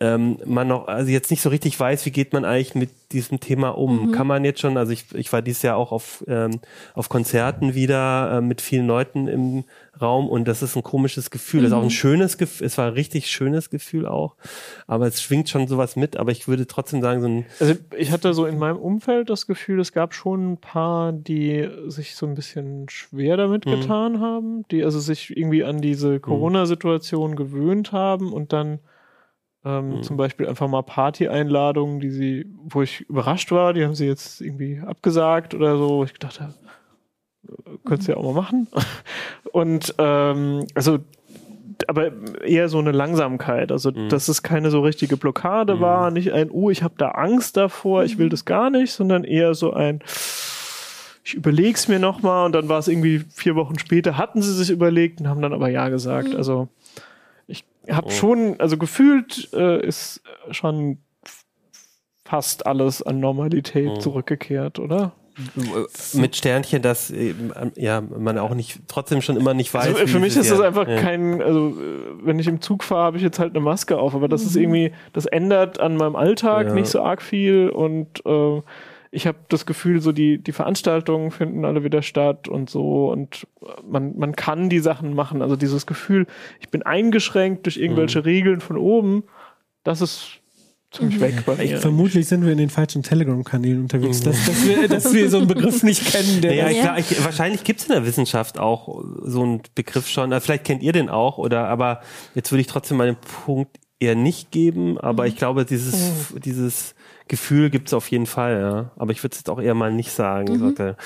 ähm, man noch, also jetzt nicht so richtig weiß, wie geht man eigentlich mit diesem Thema um. Mhm. Kann man jetzt schon, also ich, ich war dieses Jahr auch auf, ähm, auf Konzerten wieder äh, mit vielen Leuten im Raum und das ist ein komisches Gefühl. Das ist auch Mhm. ein schönes Gefühl, es war ein richtig schönes Gefühl auch, aber es schwingt schon sowas mit, aber ich würde trotzdem sagen, so ein Also ich hatte so in meinem Umfeld das Gefühl, es gab schon ein paar, die sich so ein bisschen schwer damit Mhm. getan haben, die also sich irgendwie an diese Corona-Situation gewöhnt haben und dann ähm, Mhm. zum Beispiel einfach mal Party-Einladungen, die sie, wo ich überrascht war, die haben sie jetzt irgendwie abgesagt oder so, wo ich gedacht habe, äh, könntest du ja auch mal machen. (laughs) Und ähm, also aber eher so eine Langsamkeit, also Mhm. dass es keine so richtige Blockade Mhm. war, nicht ein, oh, ich habe da Angst davor, ich will das gar nicht, sondern eher so ein, ich überleg's mir nochmal und dann war es irgendwie vier Wochen später, hatten sie sich überlegt und haben dann aber ja gesagt. Also ich habe Oh. schon, also gefühlt äh, ist schon fast alles an Normalität Oh. zurückgekehrt, oder? mit Sternchen, dass äh, ja man auch nicht trotzdem schon immer nicht weiß. Also, äh, wie für mich ist das ja- einfach ja. kein, also äh, wenn ich im Zug fahre, habe ich jetzt halt eine Maske auf, aber das ist Mhm. irgendwie, das ändert an meinem Alltag Ja. nicht so arg viel und äh, ich habe das Gefühl, so die, die Veranstaltungen finden alle wieder statt und so und man, man kann die Sachen machen. Also dieses Gefühl, ich bin eingeschränkt durch Mhm. irgendwelche Regeln von oben, das ist ziemlich Mhm. weg bei mir. Vermutlich sind wir in den falschen Telegram-Kanälen unterwegs, dass, dass, wir, dass wir so einen Begriff nicht kennen, der Naja, ich, glaub, ich, wahrscheinlich gibt es in der Wissenschaft auch so einen Begriff schon. Also vielleicht kennt ihr den auch, oder aber jetzt würde ich trotzdem meinen Punkt eher nicht geben, aber ich glaube, dieses, dieses Gefühl gibt es auf jeden Fall, ja. Aber ich würde es jetzt auch eher mal nicht sagen. sagt er.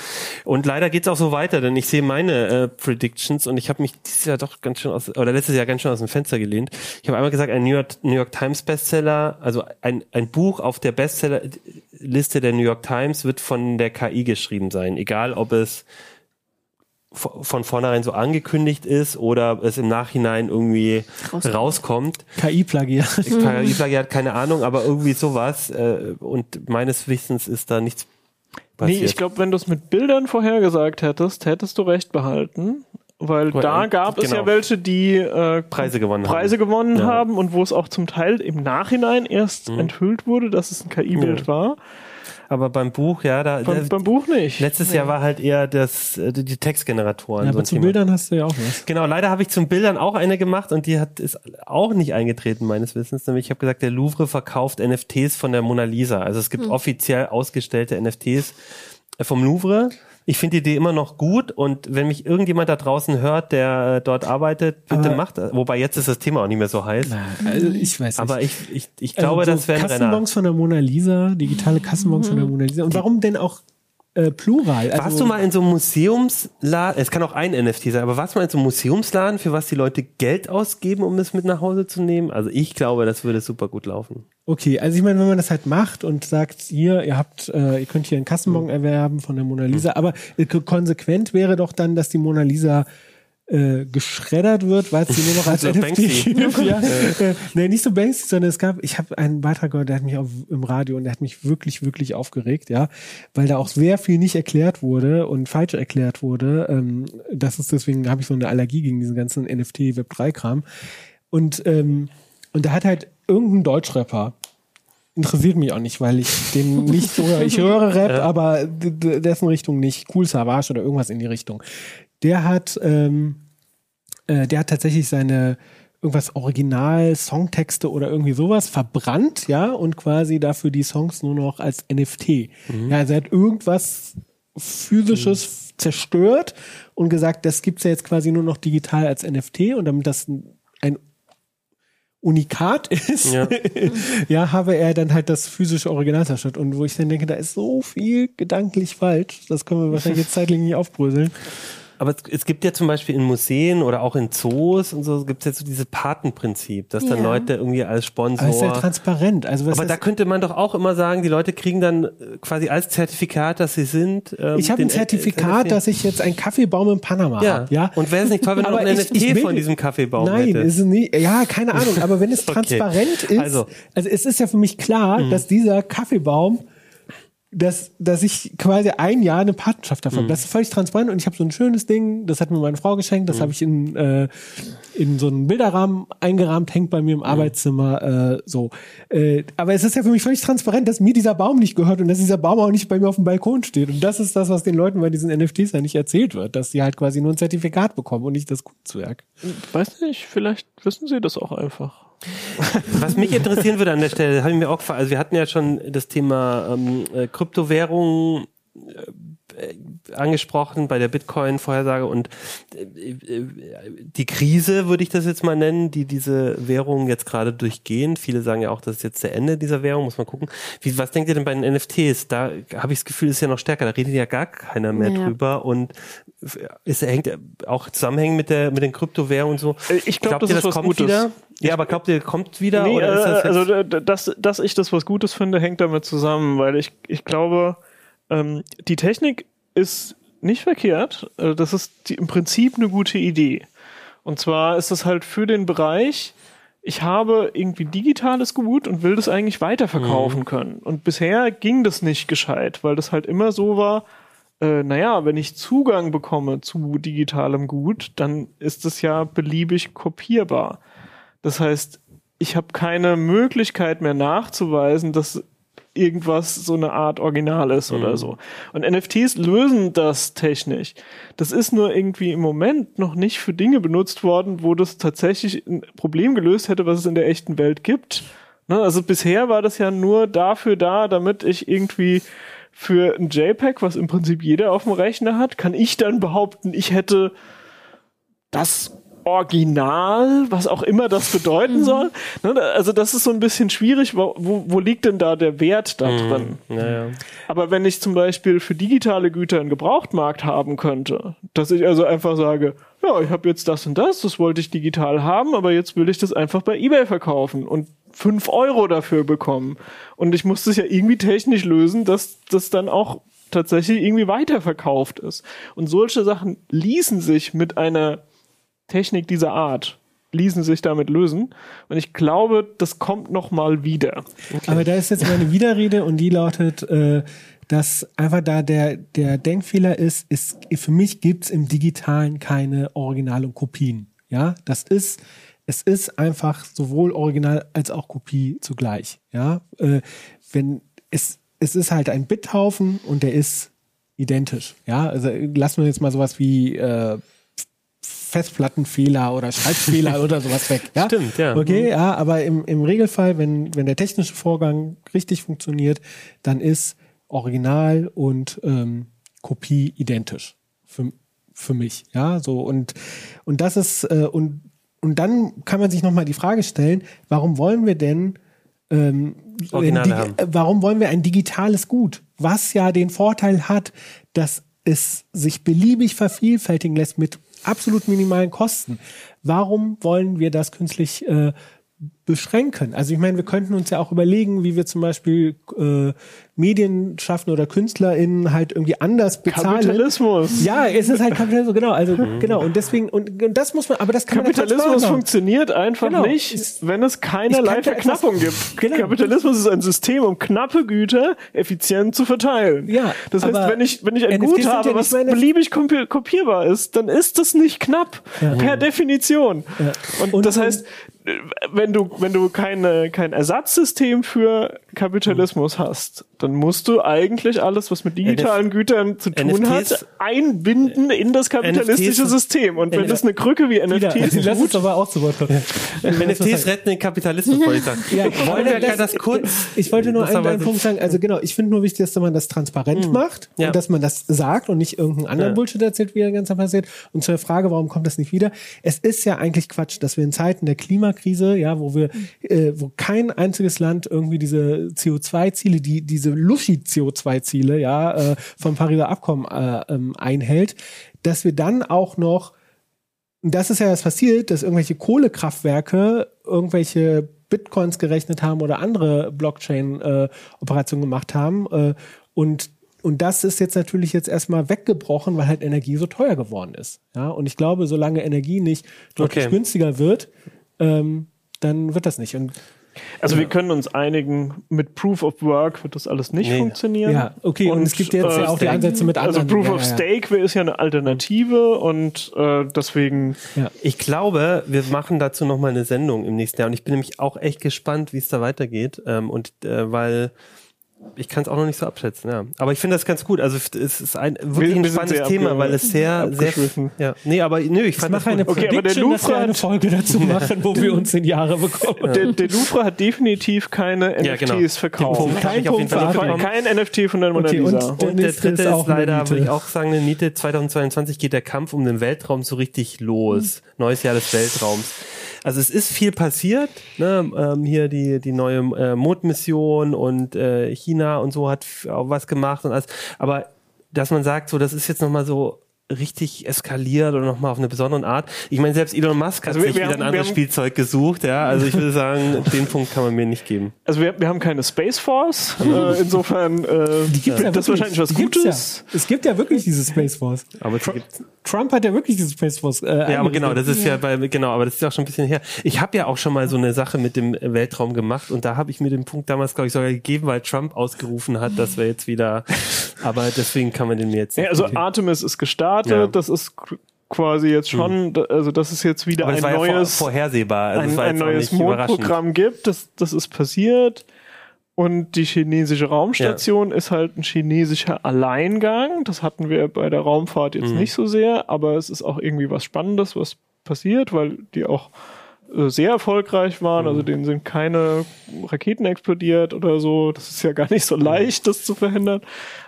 Und leider geht es auch so weiter, denn ich sehe meine äh, Predictions und ich habe mich dieses Jahr doch ganz schön aus, oder letztes Jahr ganz schön aus dem Fenster gelehnt. Ich habe einmal gesagt, ein New York, New York Times Bestseller, also ein, ein Buch auf der Bestsellerliste der New York Times wird von der KI geschrieben sein, egal ob es von vornherein so angekündigt ist oder es im Nachhinein irgendwie Rauskommt. rauskommt. KI-Plagiat. KI-Plagiat, keine Ahnung, aber irgendwie sowas. Äh, und meines Wissens ist da nichts passiert. Nee, ich glaube, wenn du es mit Bildern vorhergesagt hättest, hättest du recht behalten. Weil da äh, gab es genau. ja welche, die äh, Preise gewonnen Preise haben. gewonnen Ja. haben und wo es auch zum Teil im Nachhinein erst Mhm. enthüllt wurde, dass es ein KI-Bild Ja. war. Aber beim Buch, ja, da, Beim, da beim Buch nicht. letztes Jahr war halt eher das äh, die Textgeneratoren. Ja, so aber ein zu. Bildern hast du ja auch was. Genau, leider habe ich zum Bildern auch eine gemacht und die hat ist auch nicht eingetreten meines Wissens. Nämlich ich habe gesagt, der Louvre verkauft NFTs von der Mona Lisa. Also es gibt offiziell ausgestellte NFTs vom Louvre. Ich finde die Idee immer noch gut und wenn mich irgendjemand da draußen hört, der äh, dort arbeitet, bitte Aber- macht das. Wobei jetzt ist das Thema auch nicht mehr so heiß. Also ich weiß nicht. Aber ich, ich, ich glaube, also, das wäre ein Renner. Kassenbons von der Mona Lisa, digitale Kassenbons von der Mona Lisa. Und warum denn auch äh, Plural? Also, Warst du mal in so einem Museumsladen, es kann auch ein NFT sein, aber warst du mal in so einem Museumsladen, für was die Leute Geld ausgeben, um es mit nach Hause zu nehmen? Also ich glaube, das würde super gut laufen. Okay, also ich meine, wenn man das halt macht und sagt, hier, ihr habt, äh, ihr könnt hier einen Mhm. Kassenbon erwerben von der Mona Lisa, aber äh, konsequent wäre doch dann, dass die Mona Lisa äh, geschreddert wird, weil es sie nur noch als (laughs) So NFT gibt. (laughs) (laughs) ja. äh, nee, nicht so Banksy, sondern es gab, ich habe einen Beitrag gehört, der hat mich auf, im Radio und der hat mich wirklich, wirklich aufgeregt, ja, weil da auch sehr viel nicht erklärt wurde und falsch erklärt wurde. Ähm, das ist deswegen, habe ich so eine Allergie gegen diesen ganzen NFT Web 3 Kram. Und ähm, und da hat halt irgendein Deutschrapper interessiert mich auch nicht, weil ich den (laughs) nicht so höre. Ich höre Rap, aber dessen Richtung nicht. Cool Savage oder irgendwas in die Richtung. Der hat, ähm, äh, der hat tatsächlich seine irgendwas Original Songtexte oder irgendwie sowas verbrannt, ja, und quasi dafür die Songs nur noch als NFT. Ja, also er hat irgendwas physisches zerstört und gesagt, das gibt's ja jetzt quasi nur noch digital als NFT und damit das Unikat ist, Ja. (laughs) ja. habe er dann halt das physische Original zerstört. Und wo ich dann denke, da ist so viel gedanklich falsch, das können wir wahrscheinlich jetzt zeitlich nicht aufbröseln. Aber es, es gibt ja zum Beispiel in Museen oder auch in Zoos und so gibt es jetzt so dieses Patenprinzip, dass dann Ja. Leute irgendwie als Sponsor. Aber ist ja transparent. Also was Aber da könnte man doch auch immer sagen, die Leute kriegen dann äh, quasi als Zertifikat, dass sie sind. ähm, ich habe ein Zertifikat, dass ich jetzt einen Kaffeebaum in Panama ja. habe. Ja. Und wäre es nicht toll, wenn du noch Aber ein ich- NFT ich will- von diesem Kaffeebaum Nein, hättest? ist es nicht. Ja, keine Ahnung. Aber wenn es (laughs) Okay. transparent ist, Also. also, es ist ja für mich klar, Mhm. dass dieser Kaffeebaum, dass, dass ich quasi ein Jahr eine Patenschaft davon. Mhm. Das ist völlig transparent und ich habe so ein schönes Ding. Das hat mir meine Frau geschenkt. Mhm. Das habe ich in äh, in so einen Bilderrahmen eingerahmt, hängt bei mir im Mhm. Arbeitszimmer. Äh, so. Äh, aber es ist ja für mich völlig transparent, dass mir dieser Baum nicht gehört und dass dieser Baum auch nicht bei mir auf dem Balkon steht. Und das ist das, was den Leuten bei diesen NFTs ja nicht erzählt wird, dass sie halt quasi nur ein Zertifikat bekommen und nicht das Kunstwerk. Weiß nicht, vielleicht wissen sie das auch einfach. Was mich interessieren würde an der Stelle, habe ich mir auch, also wir hatten ja schon das Thema ähm, äh, Kryptowährungen äh, angesprochen bei der Bitcoin-Vorhersage und äh, äh, die Krise, würde ich das jetzt mal nennen, die diese Währungen jetzt gerade durchgehen. Viele sagen ja auch, das ist jetzt der Ende dieser Währung, muss man gucken. Wie, was denkt ihr denn bei den NFTs? Da habe ich das Gefühl, ist ja noch stärker, da redet ja gar keiner mehr Ja. drüber und es hängt auch zusammenhängen mit der mit den Kryptowährungen und so. Äh, ich glaub, Glaubt das ihr, ist was kommt Gutes. wieder? Ja, aber glaubt ihr, kommt wieder? Nee, oder ist das also dass, dass ich das was Gutes finde, hängt damit zusammen, weil ich, ich glaube, ähm, die Technik ist nicht verkehrt. Äh, das ist die, im Prinzip eine gute Idee. Und zwar ist das halt für den Bereich, ich habe irgendwie digitales Gut und will das eigentlich weiterverkaufen können. Und bisher ging das nicht gescheit, weil das halt immer so war, äh, naja, wenn ich Zugang bekomme zu digitalem Gut, dann ist es ja beliebig kopierbar. Das heißt, ich habe keine Möglichkeit mehr nachzuweisen, dass irgendwas so eine Art Original ist oder so. Und NFTs lösen das technisch. Das ist nur irgendwie im Moment noch nicht für Dinge benutzt worden, wo das tatsächlich ein Problem gelöst hätte, was es in der echten Welt gibt. Ne? Also bisher war das ja nur dafür da, damit ich irgendwie für ein JPEG, was im Prinzip jeder auf dem Rechner hat, kann ich dann behaupten, ich hätte das Original, was auch immer das bedeuten soll. Ne, Also das ist so ein bisschen schwierig. Wo, wo, wo liegt denn da der Wert da drin? ja, ja. Aber wenn ich zum Beispiel für digitale Güter einen Gebrauchtmarkt haben könnte, dass ich also einfach sage, ja, ich habe jetzt das und das, das wollte ich digital haben, aber jetzt will ich das einfach bei eBay verkaufen und fünf Euro dafür bekommen. Und ich muss das ja irgendwie technisch lösen, dass das dann auch tatsächlich irgendwie weiterverkauft ist. Und solche Sachen ließen sich mit einer Technik dieser Art ließen sich damit lösen. Und ich glaube, das kommt noch mal wieder. Aber da ist jetzt meine Widerrede und die lautet, äh, dass einfach da der, der Denkfehler ist, ist, für mich gibt's im Digitalen keine Original und Kopien. Ja, das ist, es ist einfach sowohl Original als auch Kopie zugleich. Ja, äh, wenn es, es ist halt ein Bithaufen und der ist identisch. Ja, also lassen wir jetzt mal sowas wie äh, Festplattenfehler oder Schreibfehler (laughs) oder sowas weg. Ja? Stimmt, ja. Okay, ja, aber im, im Regelfall, wenn, wenn der technische Vorgang richtig funktioniert, dann ist Original und ähm, Kopie identisch für, für mich. Ja, so und, und das ist, äh, und, und dann kann man sich nochmal die Frage stellen, warum wollen wir denn ähm, haben. äh, warum wollen wir ein digitales Gut, was ja den Vorteil hat, dass es sich beliebig vervielfältigen lässt mit absolut minimalen Kosten. Warum wollen wir das künstlich äh, beschränken. Also ich meine, wir könnten uns ja auch überlegen, wie wir zum Beispiel äh, Medienschaffende oder KünstlerInnen halt irgendwie anders bezahlen. Kapitalismus. Ja, es ist halt Kapitalismus, genau. Also mhm. genau. Und deswegen, und, und das muss man, aber das kann Kapitalismus man funktioniert einfach genau. nicht, wenn es keinerlei Verknappung gibt. (laughs) Genau. Kapitalismus ist ein System, um knappe Güter effizient zu verteilen. Ja. Das heißt, wenn ich, wenn ich ein NFTs Gut habe, ja was beliebig kopierbar ist, dann ist das nicht knapp. Ja. Per Definition. Ja. Und, und, das heißt, wenn du, wenn du keine, kein Ersatzsystem für Kapitalismus hast, dann musst du eigentlich alles, was mit digitalen NF Gütern zu tun NFTs, hat, einbinden in das kapitalistische NFTs, System. Und wenn das eine Krücke wie NFTs ist, (laughs) lass uns aber auch zu Wort kommen. NFTs retten den Kapitalismus, wollte ich sagen. Ja, wollen wir das, das kurz? Ich wollte nur einen, einen Punkt sagen. Also genau, ich finde nur wichtig, dass man das transparent mhm. macht ja. und dass man das sagt und nicht irgendeinen anderen ja. Bullshit erzählt, wie er ganz passiert. Und zur Frage, warum kommt das nicht wieder? Es ist ja eigentlich Quatsch, dass wir in Zeiten der Klimakrise, ja, wo wir, äh, wo kein einziges Land irgendwie diese CO2-Ziele, die diese Lushi-CO2-Ziele, ja, äh, vom Pariser Abkommen äh, ähm, einhält, dass wir dann auch noch, und das ist ja das passiert, dass irgendwelche Kohlekraftwerke irgendwelche Bitcoins gerechnet haben oder andere Blockchain-Operationen äh, gemacht haben. Äh, und und das ist jetzt natürlich jetzt erstmal weggebrochen, weil halt Energie so teuer geworden ist. Ja, und ich glaube, solange Energie nicht deutlich okay. günstiger wird, ähm, dann wird das nicht. Und also ja. wir können uns einigen, mit Proof of Work wird das alles nicht nee. funktionieren. Ja, okay, und, und, es gibt jetzt äh, ja auch die Ansätze mit also anderen. Also Proof ja, of Stake ist ja eine Alternative und äh, deswegen. Ja. Ich glaube, wir machen dazu nochmal eine Sendung im nächsten Jahr und ich bin nämlich auch echt gespannt, wie es da weitergeht. Ähm, und äh, weil ich kann es auch noch nicht so abschätzen, ja. Aber ich finde das ganz gut. Also es ist ein wirklich wir, ein spannendes Thema, weil es sehr, sehr, ja. Nee, aber nö, ich fand ich eine okay, aber der Louvre dass wir eine Folge dazu (laughs) machen, wo wir uns in Jahre bekommen. Ja. Der, der Louvre hat definitiv keine NFTs ja, genau. verkauft. Punkt, kein, Punkt also kein NFT von der Mona okay, Lisa. Und, und der dritte ist, ist leider, würde ich auch sagen, eine Niete. 2022 geht der Kampf um den Weltraum so richtig los. Neues Jahr des Weltraums. Also es ist viel passiert. Ne? Ähm, hier die, die neue äh, Mondmission und äh, China und so hat auch was gemacht und alles. Aber dass man sagt, so, das ist jetzt nochmal so richtig eskaliert oder nochmal auf eine besondere Art. Ich meine, selbst Elon Musk hat also sich wieder ein anderes Spielzeug gesucht, ja. Also ich würde (laughs) sagen, den Punkt kann man mir nicht geben. Also wir, wir haben keine Space Force, äh, insofern äh, die gibt's ja das ist wahrscheinlich was Gutes. Ja. Es gibt ja wirklich diese Space Force. Aber Tr Trump hat ja wirklich diese Space Force. Äh, ja, aber genau, das ist ja. ja bei genau, aber das ist ja auch schon ein bisschen her. Ich habe ja auch schon mal so eine Sache mit dem Weltraum gemacht und da habe ich mir den Punkt damals glaube ich sogar gegeben, weil Trump ausgerufen hat, dass wir jetzt wieder. (laughs) Aber deswegen kann man den mir jetzt. Ja, also Artemis ist gestartet. Ja. Das ist quasi jetzt schon, mhm. also dass es jetzt wieder ein neues, ja vorhersehbar, also ein, ein neues Mondprogramm gibt, das, das ist passiert. Und die chinesische Raumstation ja. ist halt ein chinesischer Alleingang. Das hatten wir bei der Raumfahrt jetzt mhm. nicht so sehr, aber es ist auch irgendwie was Spannendes, was passiert, weil die auch sehr erfolgreich waren. Also mhm. denen sind keine Raketen explodiert oder so. Das ist ja gar nicht so leicht, das zu verhindern.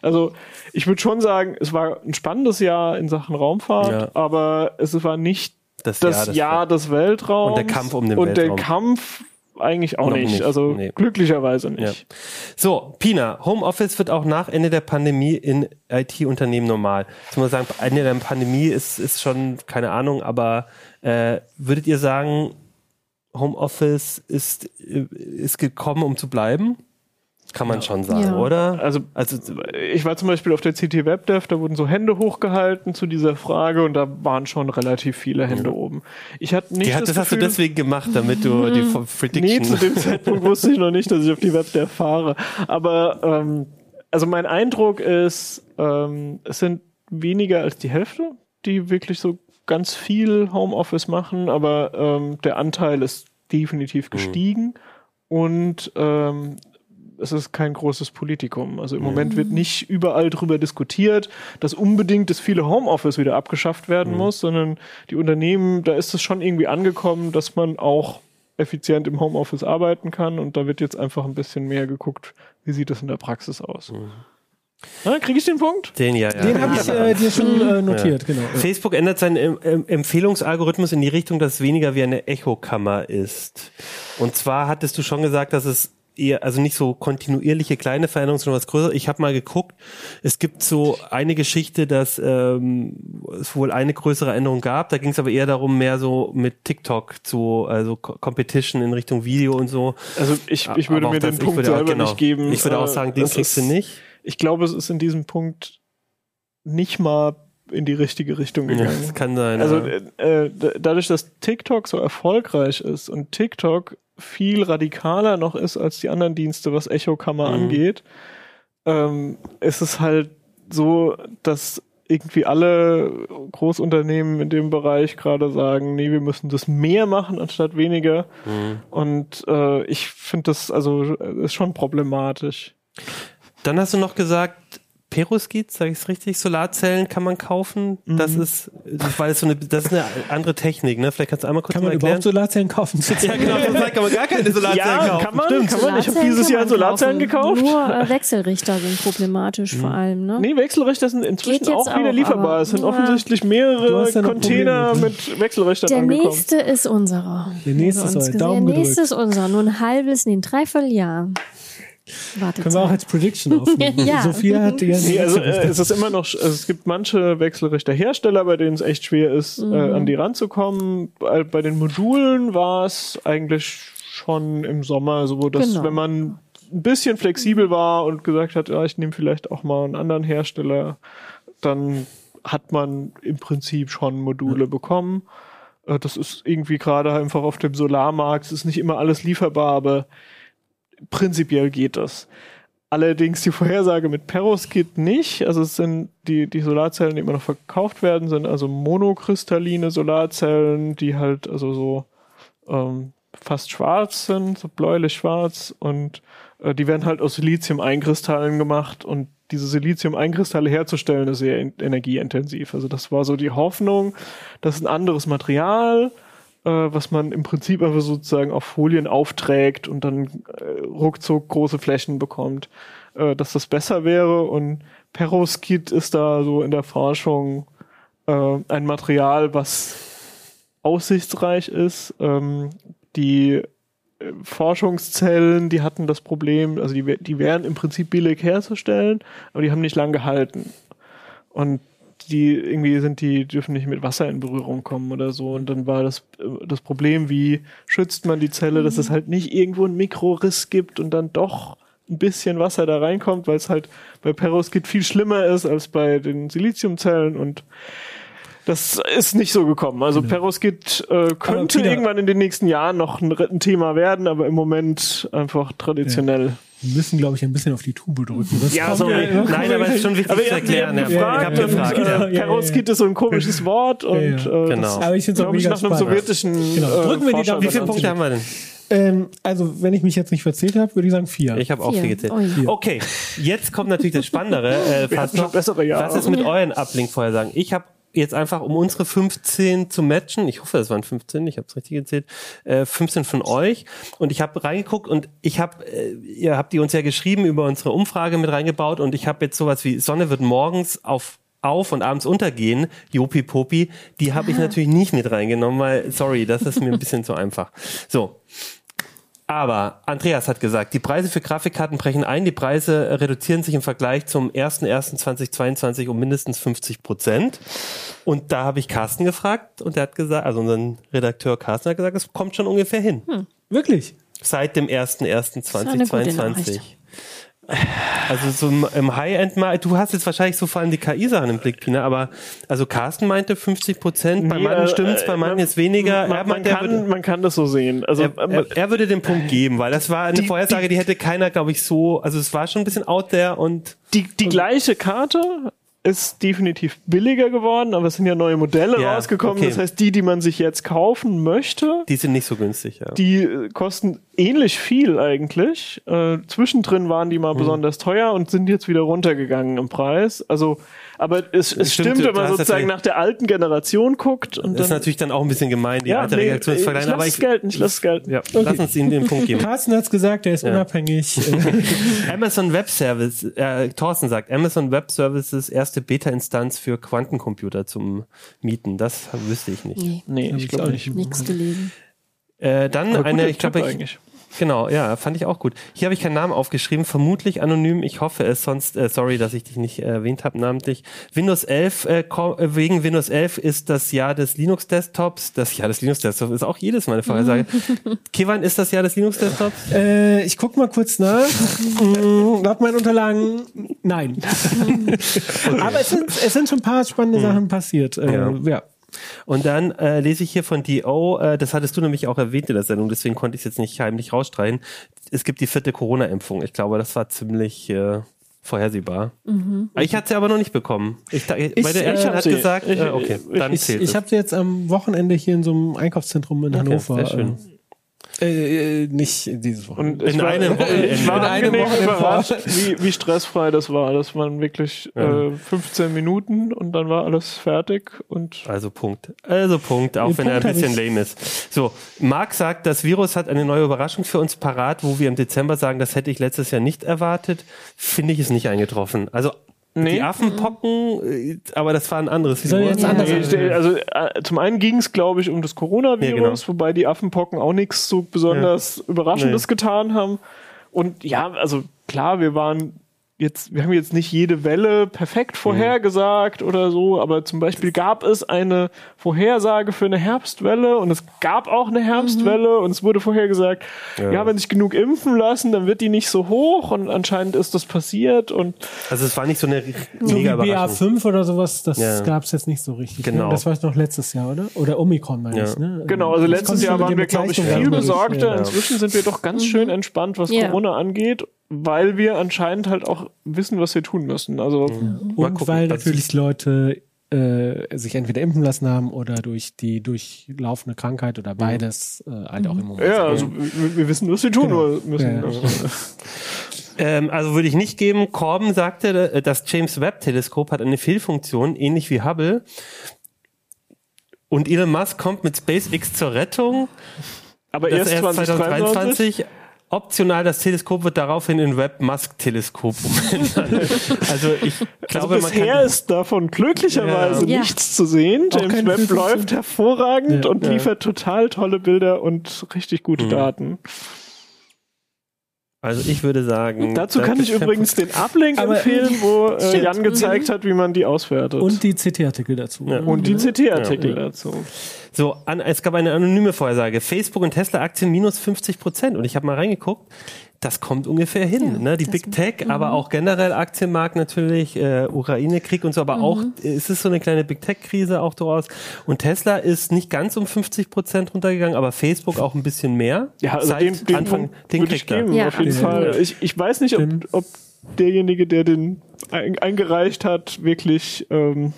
Also ich würde schon sagen, es war ein spannendes Jahr in Sachen Raumfahrt, ja. aber es war nicht das, das Jahr, des, Jahr des Weltraums. Und der Kampf um den und Weltraum. Und der Kampf eigentlich auch nicht. nicht. Also nee. glücklicherweise nicht. Ja. So, Pina, Homeoffice wird auch nach Ende der Pandemie in IT-Unternehmen normal. Jetzt muss man sagen, Ende der Pandemie ist, ist schon, keine Ahnung, aber äh, würdet ihr sagen, Homeoffice ist, ist gekommen, um zu bleiben? Kann man ja. schon sagen, ja. oder? Also, also ich war zum Beispiel auf der CT WebDev, da wurden so Hände hochgehalten zu dieser Frage und da waren schon relativ viele Hände mhm. oben. Ich hatte nicht die, das, das hast du deswegen gemacht, damit du die Prediction... Nee, zu dem Zeitpunkt wusste ich noch nicht, dass ich auf die WebDev fahre. Aber ähm, also mein Eindruck ist, ähm, es sind weniger als die Hälfte, die wirklich so ganz viel Homeoffice machen, aber ähm, der Anteil ist definitiv mhm. gestiegen. Mhm. Und ähm, es ist kein großes Politikum. Also im mhm. Moment wird nicht überall darüber diskutiert, dass unbedingt das viele Homeoffice wieder abgeschafft werden mhm. muss, sondern die Unternehmen, da ist es schon irgendwie angekommen, dass man auch effizient im Homeoffice arbeiten kann und da wird jetzt einfach ein bisschen mehr geguckt, wie sieht das in der Praxis aus. Kriege ich den Punkt? Den ja, ja. Den habe ich äh, dir schon äh, notiert, ja. genau. Facebook ändert seinen em em Empfehlungsalgorithmus in die Richtung, dass es weniger wie eine Echokammer ist. Und zwar hattest du schon gesagt, dass es eher, also nicht so kontinuierliche kleine Veränderungen, sondern was größer. Ich habe mal geguckt, es gibt so eine Geschichte, dass ähm, es wohl eine größere Änderung gab. Da ging es aber eher darum, mehr so mit TikTok zu, also Competition in Richtung Video und so. Also ich, ich würde mir das, den Punkt selber auch, genau, nicht geben. Ich würde auch sagen, den kriegst du nicht. Ich glaube, es ist in diesem Punkt nicht mal in die richtige Richtung gegangen. Ja, das kann sein. Also ja. äh, dadurch, dass TikTok so erfolgreich ist und TikTok viel radikaler noch ist als die anderen Dienste, was Echokammer mhm. angeht, ähm, ist es halt so, dass irgendwie alle Großunternehmen in dem Bereich gerade sagen, nee, wir müssen das mehr machen anstatt weniger. Mhm. Und äh, ich finde das also ist schon problematisch. Dann hast du noch gesagt, Perovskit, sage ich es richtig, Solarzellen kann man kaufen. Mhm. Das ist, weil es so eine, das ist eine andere Technik, ne? Vielleicht kannst du einmal kurz kann man erklären. überhaupt Solarzellen kaufen? (laughs) ja, genau, das kann man gar keine Solarzellen ja, kaufen. Kann man, Stimmt. kann man. Ich habe dieses Jahr Solarzellen gekauft. Nur äh, Wechselrichter sind problematisch mhm. vor allem, ne? Nee, Wechselrichter sind inzwischen auch wieder auch, lieferbar. Es sind ja. offensichtlich mehrere Container Problem, mit Wechselrichtern Der angekommen. nächste ist unserer. Der nächste ist unser. Daumen Der nächste ist unser. Nur ein halbes, nee, ein Dreivierteljahr. Wartezeit. Können wir auch als Prediction aufnehmen. (laughs) ja. Sophia hat ja nee, also, äh, es ist immer noch, also es gibt manche Wechselrichterhersteller, bei denen es echt schwer ist, mhm. äh, an die ranzukommen. Bei, bei den Modulen war es eigentlich schon im Sommer so, dass genau. wenn man ein bisschen flexibel war und gesagt hat, ja, ich nehme vielleicht auch mal einen anderen Hersteller, dann hat man im Prinzip schon Module ja. bekommen. Äh, das ist irgendwie gerade einfach auf dem Solarmarkt, es ist nicht immer alles lieferbar, aber prinzipiell geht das. Allerdings die Vorhersage mit Perovskit nicht. Also es sind die, die Solarzellen, die immer noch verkauft werden, sind also monokristalline Solarzellen, die halt also so ähm, fast schwarz sind, so bläulich-schwarz und äh, die werden halt aus Silizium-Einkristallen gemacht und diese Silizium-Einkristalle herzustellen ist sehr energieintensiv. Also das war so die Hoffnung, dass ein anderes Material äh, was man im Prinzip einfach sozusagen auf Folien aufträgt und dann äh, ruckzuck große Flächen bekommt, äh, dass das besser wäre. Und Perovskit ist da so in der Forschung äh, ein Material, was aussichtsreich ist. Ähm, die äh, Forschungszellen, die hatten das Problem, also die, die wären im Prinzip billig herzustellen, aber die haben nicht lang gehalten. Und die irgendwie sind die dürfen nicht mit Wasser in Berührung kommen oder so und dann war das das Problem wie schützt man die Zelle dass es halt nicht irgendwo einen Mikroriss gibt und dann doch ein bisschen Wasser da reinkommt weil es halt bei Perovskit viel schlimmer ist als bei den Siliziumzellen und das ist nicht so gekommen. Also genau. Perovskit äh, könnte irgendwann in den nächsten Jahren noch ein, ein, Thema werden, aber im Moment einfach traditionell. Ja müssen, glaube ich, ein bisschen auf die Tube drücken. Das ja, sorry. Nein, aber es ist schon wichtig aber zu erklären. Ja, ich habe gefragt. Ja, Perovskit ist so ein komisches Wort und äh, genau. das, aber ich finde es auch mega einem sowjetischen genau. Drücken wir die da. Wie viele Punkte haben wir denn? Ähm, also, wenn ich mich jetzt nicht verzählt habe, würde ich sagen vier. Ich habe auch vier gezählt. Oh, okay, jetzt kommt natürlich das Spannendere. Äh, fast noch, bessere Jahre. Was ist mit euren Uplink-Vorhersagen? Ich habe jetzt einfach, um unsere 15 zu matchen, ich hoffe, es waren 15, ich habe es richtig gezählt, äh, 15 von euch. Und ich habe reingeguckt und ich habe, äh, ihr habt die uns ja geschrieben, über unsere Umfrage mit reingebaut und ich habe jetzt sowas wie Sonne wird morgens auf auf und abends untergehen, Jopi Popi, die habe ich (laughs) natürlich nicht mit reingenommen, weil, sorry, das ist mir ein bisschen zu einfach. So, aber Andreas hat gesagt, die Preise für Grafikkarten brechen ein, die Preise reduzieren sich im Vergleich zum 01.01.2022 um mindestens 50 Prozent. Und da habe ich Carsten gefragt und der hat gesagt, also unseren Redakteur Carsten hat gesagt, es kommt schon ungefähr hin. Hm. Wirklich? Seit dem 01.01.2022. Also so im High-End mal, du hast jetzt wahrscheinlich so vor allem die KI-Sachen im Blick, Pina, aber also Carsten meinte 50 Prozent, bei nee, manchen äh, stimmt's, bei manchen jetzt weniger. Man, man, kann, würde, man kann das so sehen. Also er, er, er, würde den Punkt geben, weil das war eine die, Vorhersage, die hätte keiner, glaube ich, so, also es war schon ein bisschen out there und die, die und, gleiche Karte ist definitiv billiger geworden, aber es sind ja neue Modelle ja, rausgekommen. Okay. Das heißt, die, die man sich jetzt kaufen möchte, die sind nicht so günstig. Ja. Die äh, kosten ähnlich viel eigentlich. Äh, zwischendrin waren die mal hm. besonders teuer und sind jetzt wieder runtergegangen im Preis. Also aber es, es stimmt, stimmt, wenn man sozusagen nach der alten Generation guckt. Und das ist natürlich dann auch ein bisschen gemein, die ja, alte nee, Reaktion zu vergleichen. Ich lass es gelten, ich lass es gelten. Ja, okay. Lass uns ihm den Punkt geben. Carsten hat's gesagt, er ist ja. unabhängig. (laughs) Amazon Web Service, äh, Thorsten sagt, Amazon Web Services erste Beta-Instanz für Quantencomputer zum Mieten. Das wüsste ich nicht. Nee, nee ich glaube nicht. Nichts gelesen. Äh, dann eine, ich glaube, ich, Genau, ja, fand ich auch gut. Hier habe ich keinen Namen aufgeschrieben, vermutlich anonym. Ich hoffe es, sonst, äh, sorry, dass ich dich nicht erwähnt habe namentlich. Windows 11, äh, äh, wegen Windows 11 ist das Jahr des Linux-Desktops. Das Jahr des Linux-Desktops ist auch jedes Mal eine Vorhersage. (laughs) Kevan, ist das Jahr des Linux-Desktops? Äh, ich guck mal kurz nach. Hm, laut meinen Unterlagen, nein. (laughs) okay. Aber es sind, es sind schon ein paar spannende hm. Sachen passiert. Äh, ja. ja. Und dann äh, lese ich hier von DO, äh, das hattest du nämlich auch erwähnt in der Sendung, deswegen konnte ich es jetzt nicht heimlich rausstreiten. Es gibt die vierte Corona-Impfung. Ich glaube, das war ziemlich äh, vorhersehbar. Mhm. Ich hatte sie aber noch nicht bekommen. Ich, ich, meine Eltern hat sie, gesagt, ich, äh, okay, dann ich, zählt Ich habe sie jetzt am Wochenende hier in so einem Einkaufszentrum in okay, Hannover. Sehr schön. Äh, äh, äh, nicht dieses Wochenende. Und in war, einem Wochenende. (laughs) Ich war in einem Wochenende überrascht, wie, wie stressfrei das war. Das waren wirklich ja. äh, 15 Minuten und dann war alles fertig und. Also Punkt. Also Punkt, auch wenn Punkt er ein bisschen lame ist. So, Marc sagt, das Virus hat eine neue Überraschung für uns parat, wo wir im Dezember sagen, das hätte ich letztes Jahr nicht erwartet. Finde ich es nicht eingetroffen. Also Nee. Die Affenpocken, äh, aber das war ein anderes jetzt ja. nee, also äh, zum einen ging es, glaube ich, um das Coronavirus, ja, genau. wobei die Affenpocken auch nichts so besonders ja. Überraschendes nee. getan haben. Und ja, also klar, wir waren jetzt, wir haben jetzt nicht jede Welle perfekt vorhergesagt mhm. oder so, aber zum Beispiel gab es eine Vorhersage für eine Herbstwelle und es gab auch eine Herbstwelle mhm. und es wurde vorhergesagt, ja. ja, wenn sich genug impfen lassen, dann wird die nicht so hoch und anscheinend ist das passiert und also es war nicht so eine so wie BA5 oder sowas, das ja. gab es jetzt nicht so richtig. Ne? Genau. Ne? Das war noch letztes Jahr, oder? Oder Omikron meine ja. ich, ne? Genau, also letztes Jahr waren wir glaube ich viel besorgter. Inzwischen sind wir doch ganz schön entspannt, was Corona angeht weil wir anscheinend halt auch wissen, was wir tun müssen. Also mhm. und weil natürlich Leute äh, sich entweder impfen lassen haben oder durch die durchlaufende Krankheit oder mhm. beides äh, halt auch im Moment. Ja, also wir, wir wissen, was wir tun genau. müssen. Ja. Also. (laughs) Ähm, also würde ich nicht geben. Corbin sagte, äh, das James Webb Teleskop hat eine Fehlfunktion, ähnlich wie Hubble. Und Elon Musk kommt mit SpaceX zur Rettung. Aber erst, erst 2023. 2023 optional, das Teleskop wird daraufhin in Webb-Musk-Teleskop umbenannt. (laughs) also ich also glaube, also bisher man kann, ist davon glücklicherweise ja. nichts zu sehen. James Webb läuft hervorragend ja. und liefert total tolle Bilder und richtig gute mhm. Daten. Also ich würde sagen. Dazu kann ich übrigens den Uplink empfehlen, wo äh, Jan gezeigt hat, wie man die auswertet. Und die CT-Artikel dazu. Ja. Und die mhm. CT-Artikel ja. dazu. So, an, es gab eine anonyme Vorhersage. Facebook und Tesla Aktien minus 50 Prozent. Und ich habe mal reingeguckt das kommt ungefähr hin. Ja, ne? Die Big Tech, mhm. aber auch generell Aktienmarkt natürlich, äh, Ukraine-Krieg und so, aber mhm. auch es ist so eine kleine Big Tech-Krise auch daraus. Und Tesla ist nicht ganz um 50 Prozent runtergegangen, aber Facebook auch ein bisschen mehr. Ja, also Seit den, den Anfang, den würde ich geben, ja. auf jeden Fall. Ich, ich weiß nicht, ob, ob derjenige, der den eingereicht hat, wirklich ähm,